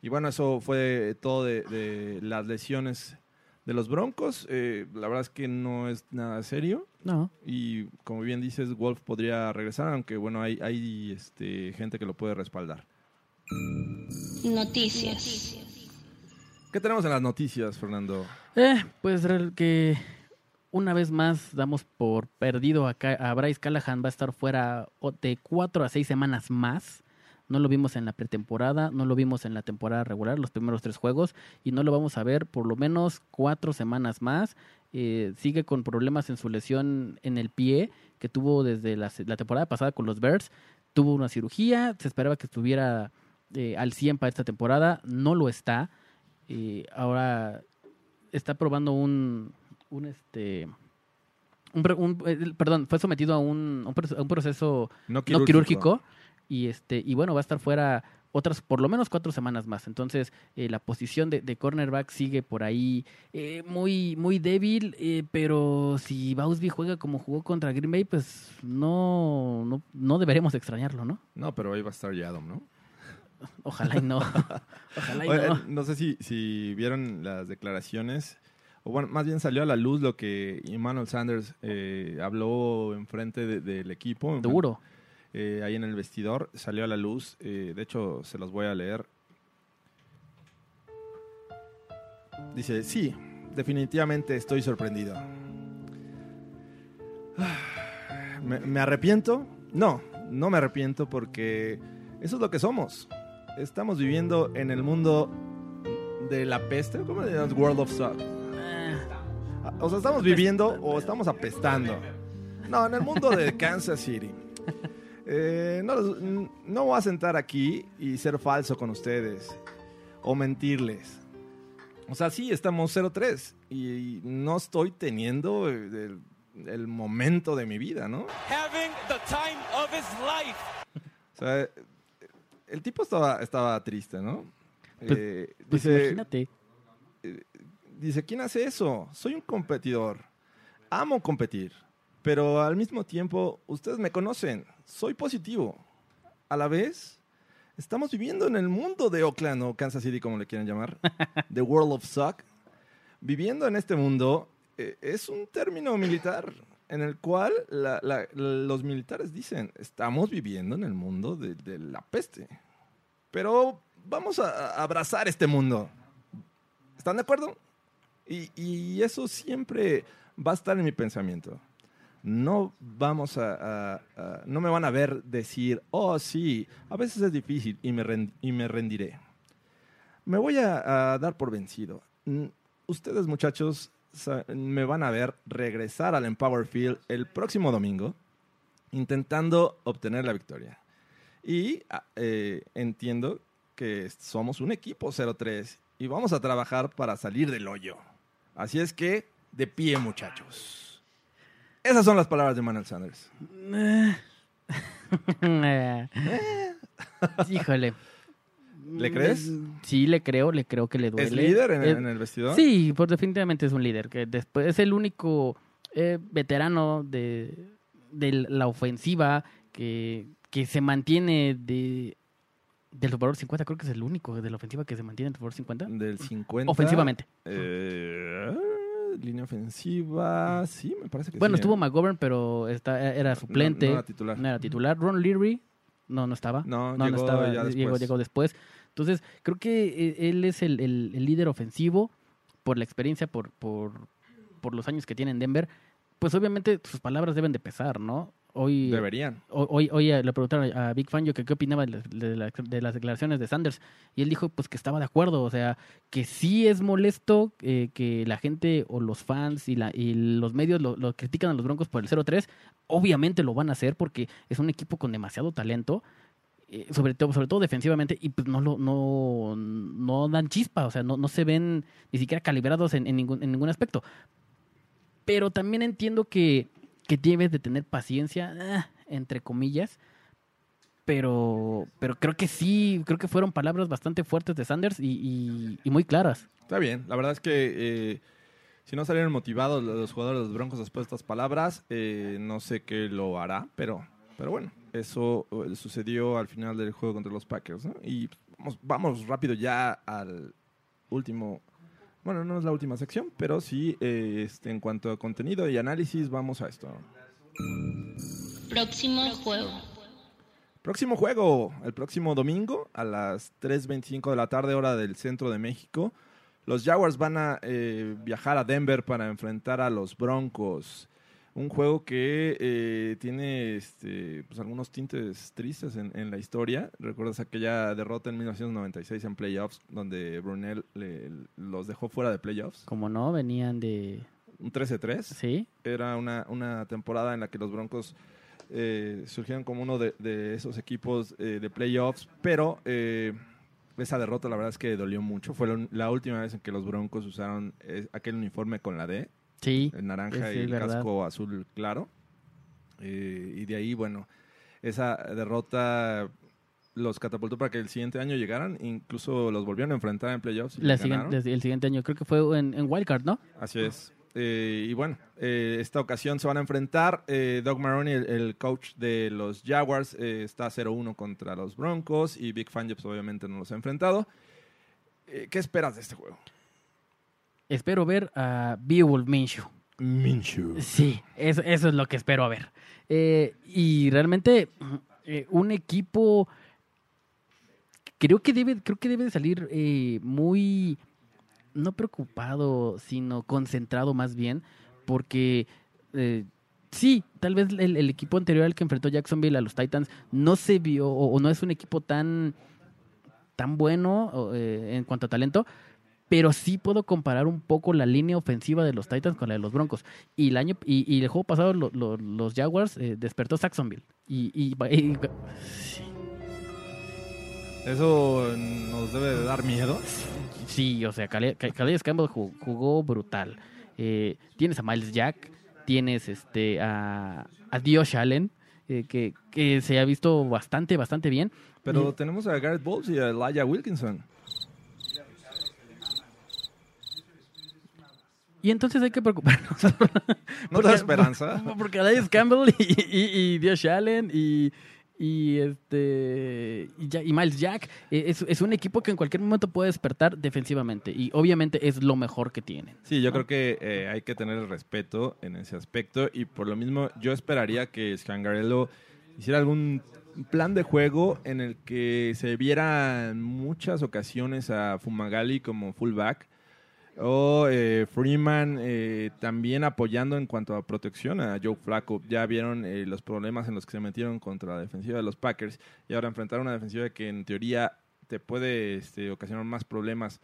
Y bueno, eso fue todo de, de las lesiones de los Broncos. Eh, la verdad es que no es nada serio. No, Y como bien dices, Wolf podría regresar, aunque bueno, hay, hay este, gente que lo puede respaldar. Noticias. ¿Qué tenemos en las noticias, Fernando? Eh, pues que una vez más damos por perdido acá a Bryce Callahan va a estar fuera de cuatro a seis semanas más. No lo vimos en la pretemporada, no lo vimos en la temporada regular, los primeros tres juegos, y no lo vamos a ver por lo menos cuatro semanas más. Eh, sigue con problemas en su lesión en el pie que tuvo desde la, la temporada pasada con los Bears. Tuvo una cirugía, se esperaba que estuviera eh, al 100 para esta temporada, no lo está. Eh, ahora está probando un, un este un, eh, perdón fue sometido a un, un proce- a un proceso No no quirúrgico y este y bueno va a estar fuera otras por lo menos cuatro semanas más entonces eh, la posición de, de cornerback sigue por ahí eh, muy muy débil eh, pero si Bausby juega como jugó contra Green Bay pues no no, no deberemos extrañarlo no No, pero ahí va a estar ya Adam, ¿no? Ojalá y no ojalá y Oye, no no sé si, si vieron las declaraciones, o bueno, más bien salió a la luz lo que Emmanuel Sanders eh, habló enfrente de- del equipo. seguro eh, ahí en el vestidor, salió a la luz. eh, de hecho, se los voy a leer. Dice, sí, definitivamente estoy sorprendido. ¿Me, me arrepiento? No, no me arrepiento porque eso es lo que somos. Estamos viviendo en el mundo de la peste, ¿cómo le llamas? World of Suck. O sea, estamos viviendo o estamos apestando. No, en el mundo de Kansas City. Eh, no, no voy a sentar aquí y ser falso con ustedes o mentirles. O sea, sí, estamos 0-3 y no estoy teniendo el, el momento de mi vida, ¿no? having the time of his life. O sea, el tipo estaba, estaba triste, ¿no? Pues- Eh, Pues dice, imagínate. dice, ¿quién hace eso? Soy un competidor. Amo competir. Pero al mismo tiempo, ustedes me conocen. Soy positivo. A la vez, estamos viviendo en el mundo de Oakland o Kansas City, como le quieran llamar. The World of Suck. Viviendo en este mundo eh, es un término militar en el cual los militares dicen, estamos viviendo en el mundo de, la peste. Pero vamos a, abrazar este mundo. ¿Están de acuerdo? Y, eso siempre va a estar en mi pensamiento. No vamos a, no me van a ver decir, oh sí, a veces es difícil y me, rendiré. Me voy a, dar por vencido. Ustedes muchachos me van a ver regresar al Empower Field el próximo domingo intentando obtener la victoria. Y ah, eh, entiendo que somos un equipo 0-3 y vamos a trabajar para salir del hoyo. Así es que, de pie, muchachos. Esas son las palabras de Manuel Sanders. Híjole. ¿Le crees? Sí, le creo, le creo que le duele. ¿Es líder en, Eh, en el vestidor? Sí, pues definitivamente es un líder. Que después es el único eh, veterano de, de la ofensiva que, que se mantiene de del Super Bowl 50. Creo que es el único de la ofensiva que se mantiene en el Super Bowl 50. Del 50. Ofensivamente. Eh, línea ofensiva. Sí, me parece que Bueno, sí. estuvo ¿eh? McGovern, pero está, era suplente. No, no era titular. No era titular. Ron Leary, no, no estaba. No, no, llegó estaba. ya Llegó, después. llegó después. Entonces, creo que eh, él es el, el- el líder ofensivo por la experiencia, por, por, por los años que tiene en Denver. Pues obviamente sus palabras deben de pesar, ¿no? Hoy, Deberían. ho- Hoy, hoy eh, le preguntaron a Big Fangio que qué opinaba de, las- de la- de las declaraciones de Sanders y él dijo pues que estaba de acuerdo, o sea, que sí es molesto eh, que la gente o los fans y, la, y los medios lo, lo critican a los Broncos por el 0-3, obviamente lo van a hacer porque es un equipo con demasiado talento, eh, sobre, todo, sobre todo defensivamente, y pues no, lo, no, no dan chispa, o sea, no, no se ven ni siquiera calibrados en, en ningún, en ningún aspecto. Pero también entiendo que, que debes de tener paciencia, ah, entre comillas. Pero, pero creo que sí, creo que fueron palabras bastante fuertes de Sanders y, y- muy claras. Está bien. La verdad es que eh, si no salieron motivados los jugadores de los Broncos después de estas palabras, eh, no sé qué lo hará, pero, pero bueno, eso eh, sucedió al final del juego contra los Packers. ¿no? Y vamos, vamos rápido ya al último. Bueno, no es la última sección, pero sí, eh, este, en cuanto a contenido y análisis, vamos a esto. Próximo juego. Próximo juego, el próximo domingo a las 3.25 de la tarde, hora del centro de México. Los Jaguars van a eh, viajar a Denver para enfrentar a los Broncos. Un juego que eh, tiene este, pues, algunos tintes tristes en, en la historia. ¿Recuerdas aquella derrota en 1996 en playoffs donde Brunel le- los dejó fuera de playoffs? Como no, venían de... Un 13-3 Sí, era una, una temporada en la que los Broncos eh, surgieron como uno de, de esos equipos eh, de playoffs, pero eh, esa derrota la verdad es que dolió mucho. Fue la, la última vez en que los Broncos usaron aquel uniforme con la D, sí. el naranja y el verdad. casco azul claro. Eh, y de ahí, bueno, esa derrota los catapultó para que el siguiente año llegaran, incluso los volvieron a enfrentar en playoffs. y La ganaron. siguiente, el siguiente año, creo que fue en, en Wildcard, ¿no? Así es. Eh, y bueno, eh, esta ocasión se van a enfrentar. Eh, Doug Marrone, el, el coach de los Jaguars, está 0-1 contra los Broncos y Big Fangio pues, obviamente no los ha enfrentado. ¿Qué esperas de este juego? Espero ver a Beowulf Minshew. Minshew. Sí, eso, eso es lo que espero a ver. Eh, y realmente eh, un equipo creo que debe, creo que debe de salir eh, muy no preocupado, sino concentrado más bien, porque eh, sí, tal vez el, el equipo anterior al que enfrentó Jacksonville a los Titans no se vio o, o no es un equipo tan, tan bueno o, eh, en cuanto a talento, pero sí puedo comparar un poco la línea ofensiva de los Titans con la de los Broncos. Y el año y, y el juego pasado lo- lo- los Jaguars eh, despertó Saxonville. Y, y- y- sí, Eso nos debe de dar miedo. sí, o sea, Calais Ca- Calais Campbell jugó, jugó brutal. Eh, tienes a Miles Jack, tienes este a, a Dios Allen, eh, que, que se ha visto bastante, bastante bien. Pero tenemos a Garrett Bowles y a Elijah Wilkinson. Y entonces hay que preocuparnos. ¿No te da esperanza? Porque Calais Campbell y, y, y Dios Allen y, y este y Miles Jack eh, es, es un equipo que en cualquier momento puede despertar defensivamente y obviamente es lo mejor que tienen. Sí, yo creo que eh, hay que tener el respeto en ese aspecto y por lo mismo yo esperaría que Scangarello hiciera algún plan de juego en el que se viera en muchas ocasiones a Fumagalli como fullback o eh, Freeman eh, también apoyando en cuanto a protección a Joe Flacco. Ya vieron eh, los problemas en los que se metieron contra la defensiva de los Packers y ahora enfrentar una defensiva que en teoría te puede este, ocasionar más problemas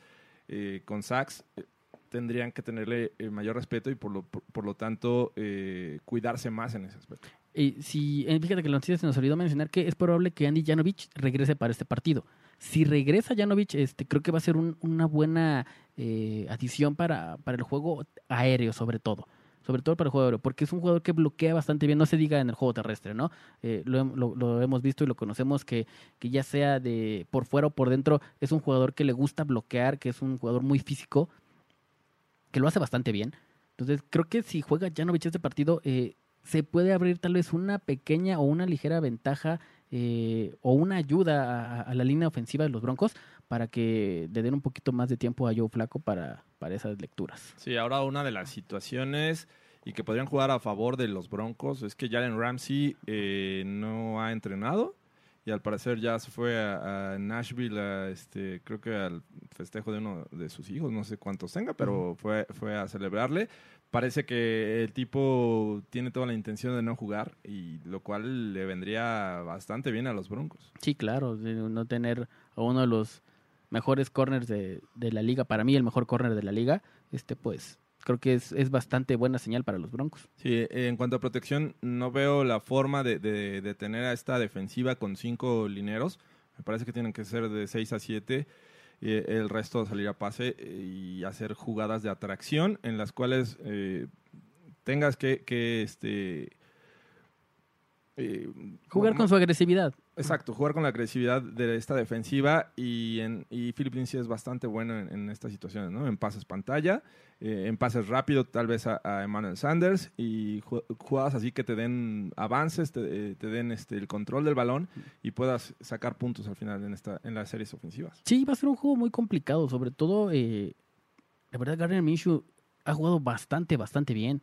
eh, con sacks. eh, tendrían que tenerle mayor respeto y por lo, por, lo tanto eh, cuidarse más en ese aspecto. Eh, si, fíjate que la noticia se nos olvidó mencionar que es probable que Andy Janovich regrese para este partido. Si regresa Janovich, este, creo que va a ser un- una buena eh, adición para, para el juego aéreo, sobre todo. Sobre todo para el juego aéreo, porque es un jugador que bloquea bastante bien, no se diga en el juego terrestre, ¿no? Eh, lo, lo- lo hemos visto y lo conocemos que, que ya sea de por fuera o por dentro, es un jugador que le gusta bloquear, que es un jugador muy físico, que lo hace bastante bien. Entonces, creo que si juega Janovich este partido, eh, se puede abrir tal vez una pequeña o una ligera ventaja eh, o una ayuda a la línea ofensiva de los Broncos para que le den un poquito más de tiempo a Joe Flaco para, para esas lecturas. Sí, ahora una de las situaciones y que podrían jugar a favor de los Broncos es que Jalen Ramsey eh, no ha entrenado y al parecer ya se fue a, a Nashville, a este, creo que al festejo de uno de sus hijos, no sé cuántos tenga, pero fue, fue a celebrarle. Parece que el tipo tiene toda la intención de no jugar y lo cual le vendría bastante bien a los Broncos. Sí, claro, de no tener a uno de los mejores corners de, de la liga, para mí el mejor corner de la liga, este pues creo que es, es bastante buena señal para los Broncos. Sí, eh, en cuanto a protección, no veo la forma de, de- de tener a esta defensiva con cinco lineros. Me parece que tienen que ser de 6 a 7. el resto salir a pase eh, y hacer jugadas de atracción en las cuales eh, tengas que, que, este, eh, Jugar bueno, con su agresividad. Exacto, jugar con la agresividad de esta defensiva y, en, y Philip Lindsay es bastante bueno en, estas situaciones, ¿no? En pases pantalla, eh, en pases rápido tal vez a, a Emmanuel Sanders y ju- jugadas así que te den avances, te, eh, te den este, el control del balón y puedas sacar puntos al final en, esta, en las series ofensivas. Sí, va a ser un juego muy complicado, sobre todo, eh, la verdad, Gardner Minshew ha jugado bastante, bastante bien.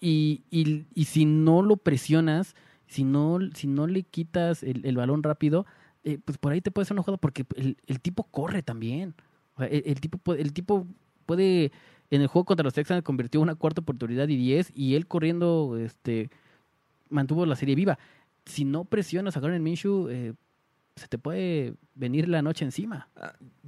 Y, y, y si no lo presionas, si no, si no le quitas el, el balón rápido, eh, pues por ahí te puede ser una porque el, el tipo corre también. El, tipo el tipo puede, en el juego contra los Texans convirtió una cuarta oportunidad y 10 y él corriendo este mantuvo la serie viva. Si no presionas a Gardner Minshew, eh, se te puede venir la noche encima.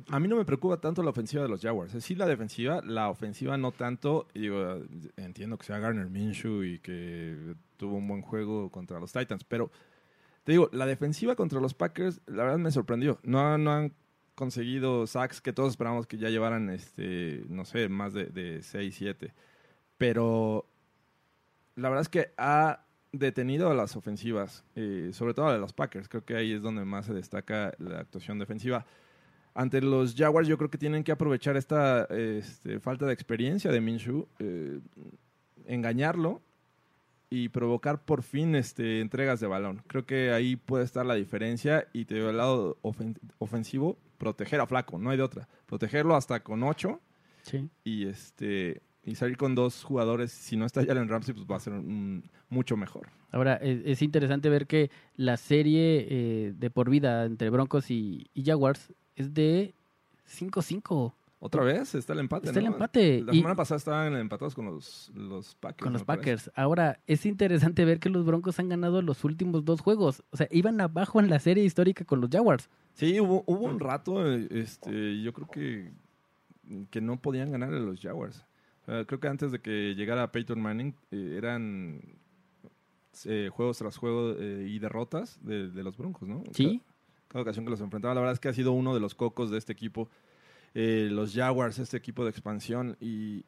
A mí no me preocupa tanto la ofensiva de los Jaguars. Sí la defensiva, la ofensiva no tanto. Digo, entiendo que sea Garner Minshew y que tuvo un buen juego contra los Titans, pero te digo, la defensiva contra los Packers, la verdad me sorprendió. No, no han conseguido sacks que todos esperamos que ya llevaran, este, no sé, más de, de 6, 7. Pero la verdad es que ha detenido a las ofensivas, eh, sobre todo a los Packers. Creo que ahí es donde más se destaca la actuación defensiva. Ante los Jaguars yo creo que tienen que aprovechar esta este, falta de experiencia de Minshew, eh, engañarlo y provocar por fin este, entregas de balón. Creo que ahí puede estar la diferencia y te digo, el lado ofen- ofensivo, proteger a Flaco, no hay de otra. Protegerlo hasta con 8 Sí. y este y salir con dos jugadores, si no está Jalen Ramsey, pues va a ser un- mucho mejor. Ahora, es, es interesante ver que la serie eh, de por vida entre Broncos y, y Jaguars es de 5-5. Otra vez está el empate. Está el empate, La y- semana pasada estaban empatados con los, los Packers. con los parece. Packers. Ahora, es interesante ver que los Broncos han ganado los últimos dos juegos. O sea, iban abajo en la serie histórica con los Jaguars. Sí, hubo, hubo un rato, este, yo creo que, que no podían ganar a los Jaguars. Creo que antes de que llegara Peyton Manning eh, eran eh, juegos tras juego eh, y derrotas de, de los Broncos, ¿no? Sí. Cada, cada ocasión que los enfrentaba, la verdad es que ha sido uno de los cocos de este equipo. Eh, los Jaguars, este equipo de expansión y,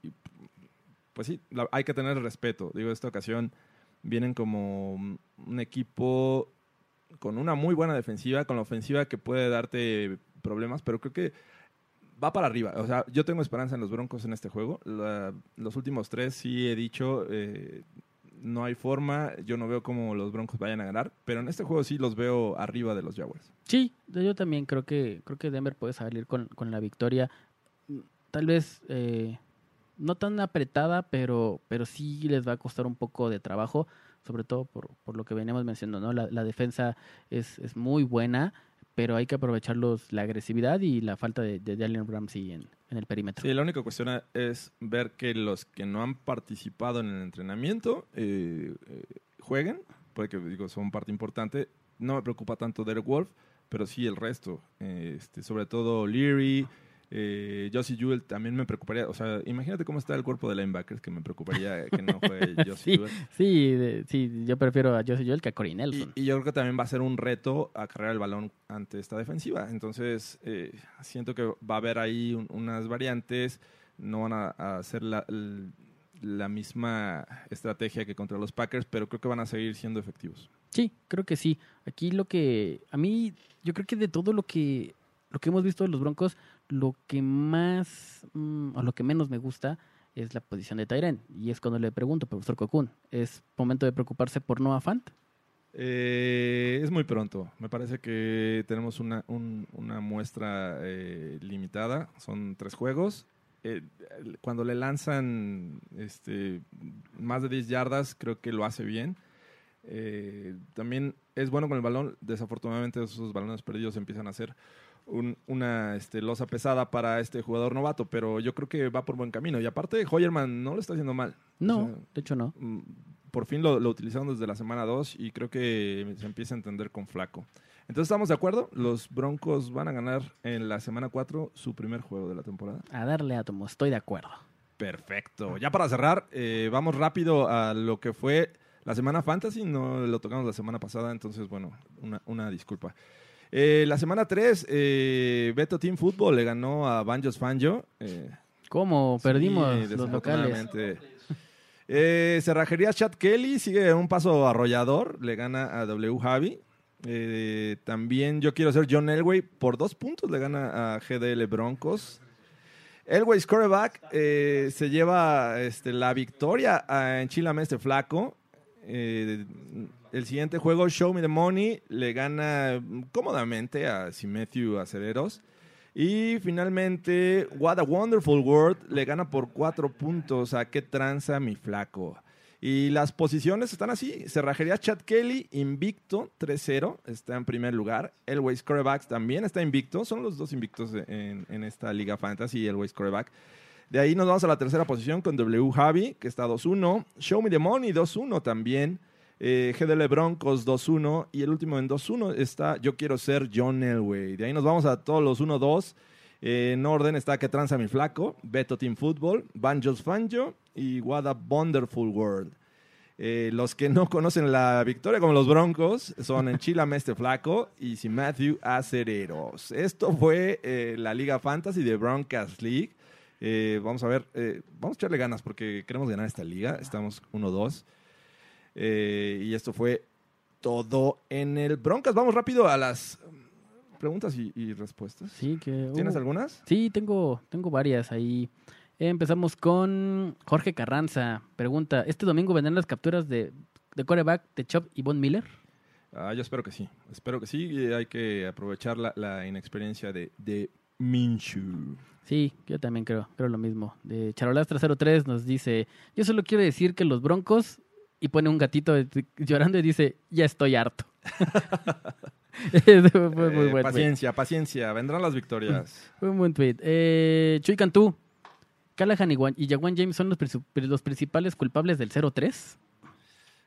pues sí, hay que tener respeto. Digo, esta ocasión vienen como un equipo con una muy buena defensiva, con la ofensiva que puede darte problemas, pero creo que va para arriba. O sea, yo tengo esperanza en los Broncos en este juego. Los últimos tres sí he dicho, eh, no hay forma, yo no veo cómo los Broncos vayan a ganar, pero en este juego sí los veo arriba de los Jaguars. Sí, yo también creo que creo que Denver puede salir con, con la victoria. Tal vez eh, no tan apretada, pero, pero sí les va a costar un poco de trabajo, sobre todo por, por lo que veníamos mencionando, ¿no? La, la defensa es, es muy buena, pero hay que aprovechar los, la agresividad y la falta de, de Jalen Ramsey en, en el perímetro. Sí, la única cuestión es ver que los que no han participado en el entrenamiento eh, eh, jueguen, porque digo, son parte importante. No me preocupa tanto Derek Wolf, pero sí el resto. Eh, este, sobre todo Leary, eh, Josie Jewell también me preocuparía. O sea, imagínate cómo está el cuerpo de linebackers, que me preocuparía que no juegue Josie Sí, Jewell. sí, de- sí, yo prefiero a Josie Joel que a Corey Nelson. Y, y yo creo que también va a ser un reto acarrear el balón ante esta defensiva. Entonces, eh, siento que va a haber ahí un- unas variantes. No van a, a hacer la, la misma estrategia que contra los Packers, pero creo que van a seguir siendo efectivos. Sí, creo que sí. Aquí lo que a mí yo creo que de todo lo que lo que hemos visto de los Broncos, lo que más mm, o lo que menos me gusta es la posición de Tyren y es cuando le pregunto, profesor Cocoon, ¿es momento de preocuparse por Noah Fant? Eh, es muy pronto. Me parece que tenemos una, un- una muestra eh, limitada. Son tres juegos. Eh, cuando le lanzan este, más de 10 yardas, creo que lo hace bien. Eh, también es bueno con el balón. Desafortunadamente, esos balones perdidos empiezan a ser un- una este, losa pesada para este jugador novato, pero yo creo que va por buen camino. Y aparte, Hoyerman no lo está haciendo mal. O No, sea, de hecho no. mm, por fin lo, lo utilizaron desde la semana 2 y creo que se empieza a entender con Flaco. Entonces, ¿estamos de acuerdo? Los Broncos van a ganar en la semana 4 su primer juego de la temporada. A darle átomo, estoy de acuerdo. Perfecto. Ya para cerrar, eh, vamos rápido a lo que fue la semana fantasy. No lo tocamos la semana pasada, entonces, bueno, una, una disculpa. Eh, la semana 3, eh, Beto Team Football le ganó a Banjos Fanjo. Eh, ¿Cómo? Perdimos Sí, los locales. Eh, Cerrajería Chad Kelly sigue un paso arrollador, le gana a W Javi. También yo quiero ser John Elway, por dos puntos le gana a GDL Broncos. Elway's quarterback eh, se lleva este, la victoria a Enchilame este flaco. El siguiente juego, Show Me the Money, le gana cómodamente a Simethu Acereros. Y finalmente, What a Wonderful World le gana por cuatro puntos a qué tranza mi flaco. Y las posiciones están así. Cerrajería Chad Kelly, invicto, 3-0, está en primer lugar. Elway's Corebacks también está invicto. Son los dos invictos en, esta Liga Fantasy, Elway's Coreback. De ahí nos vamos a la tercera posición con W Javi, que está 2-1. Show Me the Money, 2-1 también. Eh, GDL Broncos 2-1 y el último en 2-1 está Yo quiero ser John Elway. De ahí nos vamos a todos los 1-2. Eh, en orden está Que Tranza Mi Flaco, Beto Team Football, Banjos Fanjo y What a Wonderful World. Eh, los que no conocen la victoria como los Broncos son Enchilame este Flaco y si Matthew Acereros. Esto fue la Liga Fantasy de Broncos League. Vamos a ver, vamos a echarle ganas porque queremos ganar esta liga. Estamos 1-2. Eh, y esto fue todo en el Broncas. Vamos rápido a las preguntas y, y respuestas. Sí, que, ¿Tienes algunas? Sí, tengo, tengo varias ahí. Empezamos con Jorge Carranza. Pregunta, ¿este domingo vendrán las capturas de, de coreback de Chop y Von Miller? Ah, yo espero que sí. Espero que sí. Y hay que aprovechar la, la inexperiencia de, de Minshew. Sí, yo también creo, creo lo mismo. De Charolastra03 nos dice, yo solo quiero decir que los Broncos, y pone un gatito llorando y dice, ya estoy harto. Fue muy Eh, buen tweet. paciencia, paciencia. Vendrán las victorias. Fue un buen tweet. Eh, Chuy Cantú. Callahan y, Wan- y Jawan James son los, los principales culpables del 0-3.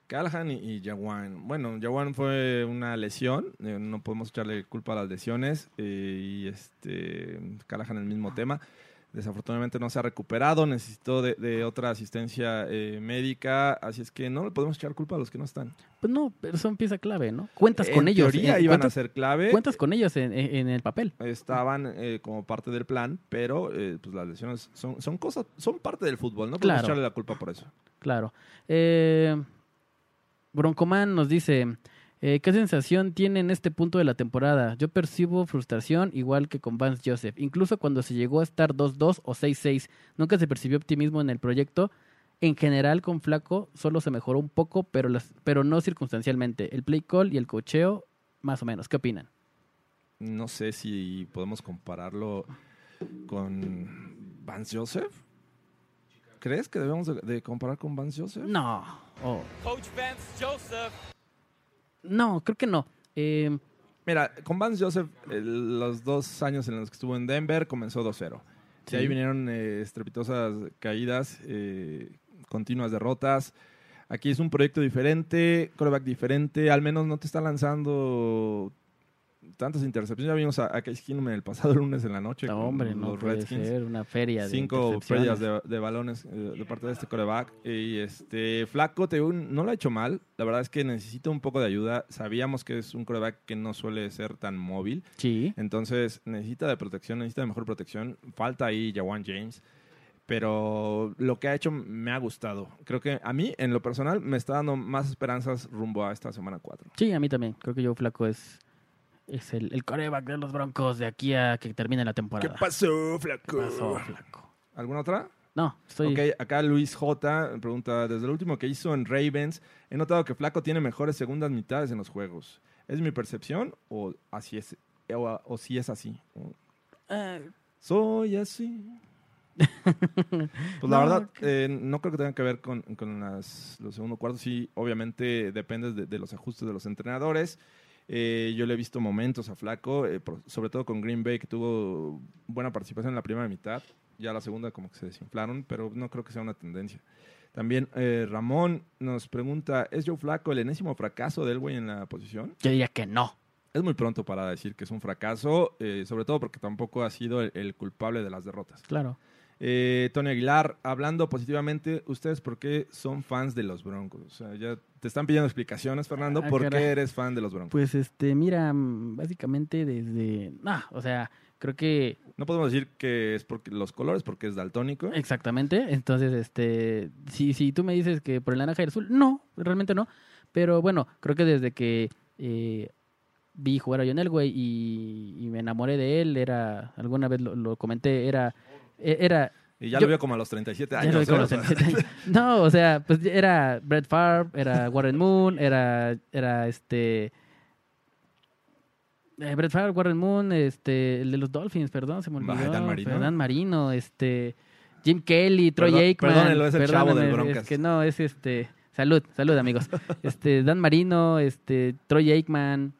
Callahan y, Jawan. Bueno, Jawan fue una lesión. eh, no podemos echarle culpa a las lesiones. y este Callahan el mismo tema. Desafortunadamente no se ha recuperado. Necesitó de, de otra asistencia eh, médica. Así es que no le podemos echar culpa a los que no están. Pues no, pero son pieza clave, ¿no? Cuentas En con ellos. teoría iban a ser clave. cuentas con ellos en, en- el papel. estaban eh, como parte del plan, pero eh, pues las lesiones son, son cosas, son parte del fútbol, no podemos Claro. echarle la culpa por eso. Claro. Broncoman nos dice, eh, ¿qué sensación tiene en este punto de la temporada? Yo percibo frustración igual que con Vance Joseph. Incluso cuando se llegó a estar 2-2 o 6-6, nunca se percibió optimismo en el proyecto. En general, con Flaco solo se mejoró un poco, pero, las, pero no circunstancialmente. El play call y el cocheo, más o menos. ¿Qué opinan? No sé si podemos compararlo con Vance Joseph. ¿Crees que debemos de, de comparar con Vance Joseph? No. Oh. Coach Vance Joseph. No, creo que no. Eh, Mira, con Vance Joseph, los dos años en los que estuvo en Denver comenzó 2-0. De Sí. ahí vinieron eh, estrepitosas caídas, eh, continuas derrotas. Aquí es un proyecto diferente, coreback diferente, al menos no te está lanzando tantas intercepciones. Ya vimos a, a Case Keenum el pasado lunes en la noche no, con hombre, no los puede Redskins. ser una feria de Cinco pérdidas de, de balones eh, de parte de este coreback. Y este Flaco te no lo ha hecho mal. La verdad es que necesita un poco de ayuda. Sabíamos que es un coreback que no suele ser tan móvil. Sí. Entonces necesita de protección, necesita de mejor protección. Falta ahí Jawan James. Pero lo que ha hecho me ha gustado. Creo que a mí, en lo personal, me está dando más esperanzas rumbo a esta semana 4. Sí, a mí también. Creo que Joe Flaco es, es el, el coreback de los Broncos de aquí a que termine la temporada. pasó, ¿Qué Flaco? pasó, Flaco? ¿Alguna otra? No, estoy... Ok, acá Luis J. pregunta, desde el último que hizo en Ravens, he notado que Flaco tiene mejores segundas mitades en los juegos. ¿Es mi percepción o así es? O, o si es así? Ah, Soy así. Pues la verdad, eh, no creo que tenga que ver con, con las, los segundos cuartos. Sí, obviamente depende de, de los ajustes de los entrenadores. Eh, yo le he visto momentos a Flaco, eh, por- sobre todo con Green Bay, que tuvo buena participación en la primera mitad. Ya la segunda como que se desinflaron, pero no creo que sea una tendencia. También eh, Ramón nos pregunta, ¿es Joe Flaco el enésimo fracaso de Elway en la posición? yo diría que no. Es muy pronto para decir que es un fracaso, eh, sobre todo porque tampoco ha sido el- el culpable de las derrotas. Claro. Eh, Tony Aguilar, hablando positivamente, ¿ustedes por qué son fans de los Broncos? O sea, ya te están pidiendo explicaciones, Fernando. Ah, ¿Por caray. qué eres fan de los Broncos? Pues este, mira, mm, básicamente desde... Ah, o sea, creo que No podemos decir que es porque los colores, porque es daltónico. Exactamente. Entonces, este, si, si tú me dices que por el naranja y el azul, no, realmente no. Pero bueno, creo que desde que eh, vi jugar a John Elway y, y me enamoré de él, era, alguna vez lo, lo comenté, era, era Y ya Yo- lo veo como a los 37 ya años. 37 años. No, o sea, pues era Brett Favre, era Warren Moon, era, era este. eh, Brett Favre, Warren Moon, este, el de los Dolphins, perdón, se me olvidó. Dan Marino. Dan Marino, este, Jim Kelly, Troy Perdón- Aikman. perdónenlo, es el chavo del Broncas. Es que no, es este. Salud, salud, amigos. Este, Dan Marino, este, Troy Aikman,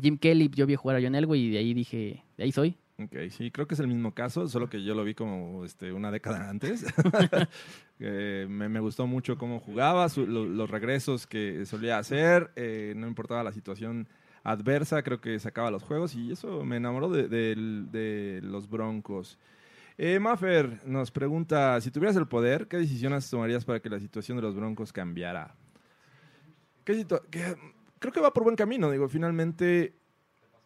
Jim Kelly, yo vi jugar a John Elway y de ahí dije, de ahí soy. Ok, sí, creo que es el mismo caso, solo que yo lo vi como este, una década antes. Eh, me, me gustó mucho cómo jugaba, su- lo- los regresos que solía hacer, eh, no importaba la situación adversa, creo que sacaba los juegos y eso me enamoró de, los Broncos. Eh, Maffer nos pregunta, si tuvieras el poder, ¿qué decisiones tomarías para que la situación de los Broncos cambiara? ¿Qué qué- creo que va por buen camino, digo, finalmente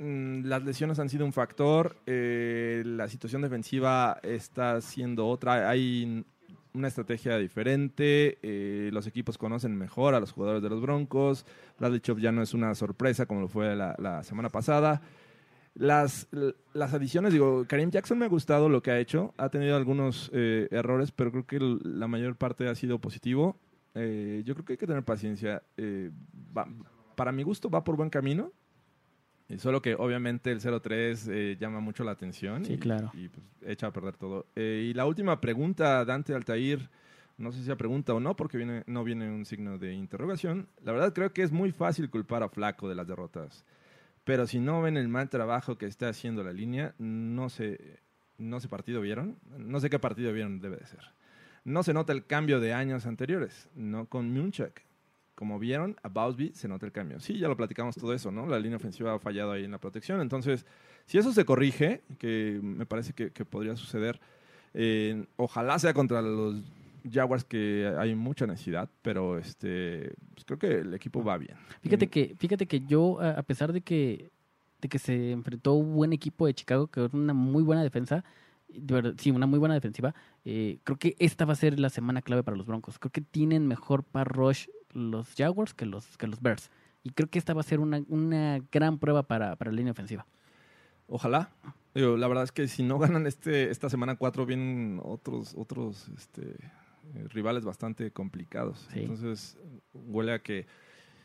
las lesiones han sido un factor, eh, la situación defensiva está siendo otra, hay una estrategia diferente, eh, los equipos conocen mejor a los jugadores de los Broncos, Bradley Chop ya no es una sorpresa como lo fue la, semana pasada. Las, las adiciones, digo, Karim Jackson me ha gustado lo que ha hecho, ha tenido algunos eh, errores, pero creo que la mayor parte ha sido positivo. Yo creo que hay que tener paciencia. Para mi gusto va por buen camino. Y solo que obviamente el 0-3 eh, llama mucho la atención. Sí, y, claro. Y pues, echa a perder todo. Eh, y la última pregunta, Dante Altair, no sé si sea pregunta o no, porque viene, no viene un signo de interrogación. La verdad creo que es muy fácil culpar a Flaco de las derrotas. pero si no ven el mal trabajo que está haciendo la línea, no sé, no sé partido vieron, no sé qué partido vieron debe de ser. No se nota el cambio de años anteriores, no con Munchak. Como vieron, a Bausby se nota el cambio. Sí, ya lo platicamos todo eso, ¿no? La línea ofensiva ha fallado ahí en la protección. Entonces, si eso se corrige, que me parece que, que podría suceder, eh, ojalá sea contra los Jaguars que hay mucha necesidad, pero este pues creo que el equipo va bien. Fíjate que, fíjate que yo, a a pesar de que, de que se enfrentó un buen equipo de Chicago, que es una muy buena defensa, de verdad, sí, una muy buena defensiva, eh, creo que esta va a ser la semana clave para los Broncos. Creo que tienen mejor par rush los Jaguars que los, que los Bears. Y creo que esta va a ser una, una gran prueba para, para la línea ofensiva. Ojalá. Digo, la verdad es que si no ganan este esta semana 4 vienen otros otros este, eh, rivales bastante complicados. Sí. Entonces huele a que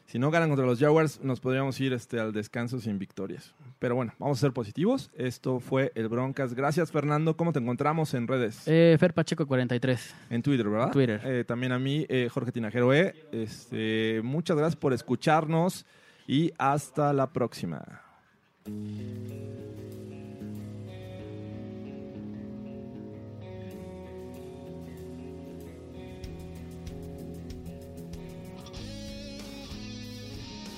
si no ganan contra los Jaguars nos podríamos ir este, al descanso sin victorias. Pero bueno, vamos a ser positivos. Esto fue el Broncas. Gracias Fernando. ¿Cómo te encontramos en redes? Eh, Fer Pacheco 43. En Twitter, ¿verdad? Twitter. Eh, también a mí, eh, Jorge Tinajero E. Este, muchas gracias por escucharnos y hasta la próxima.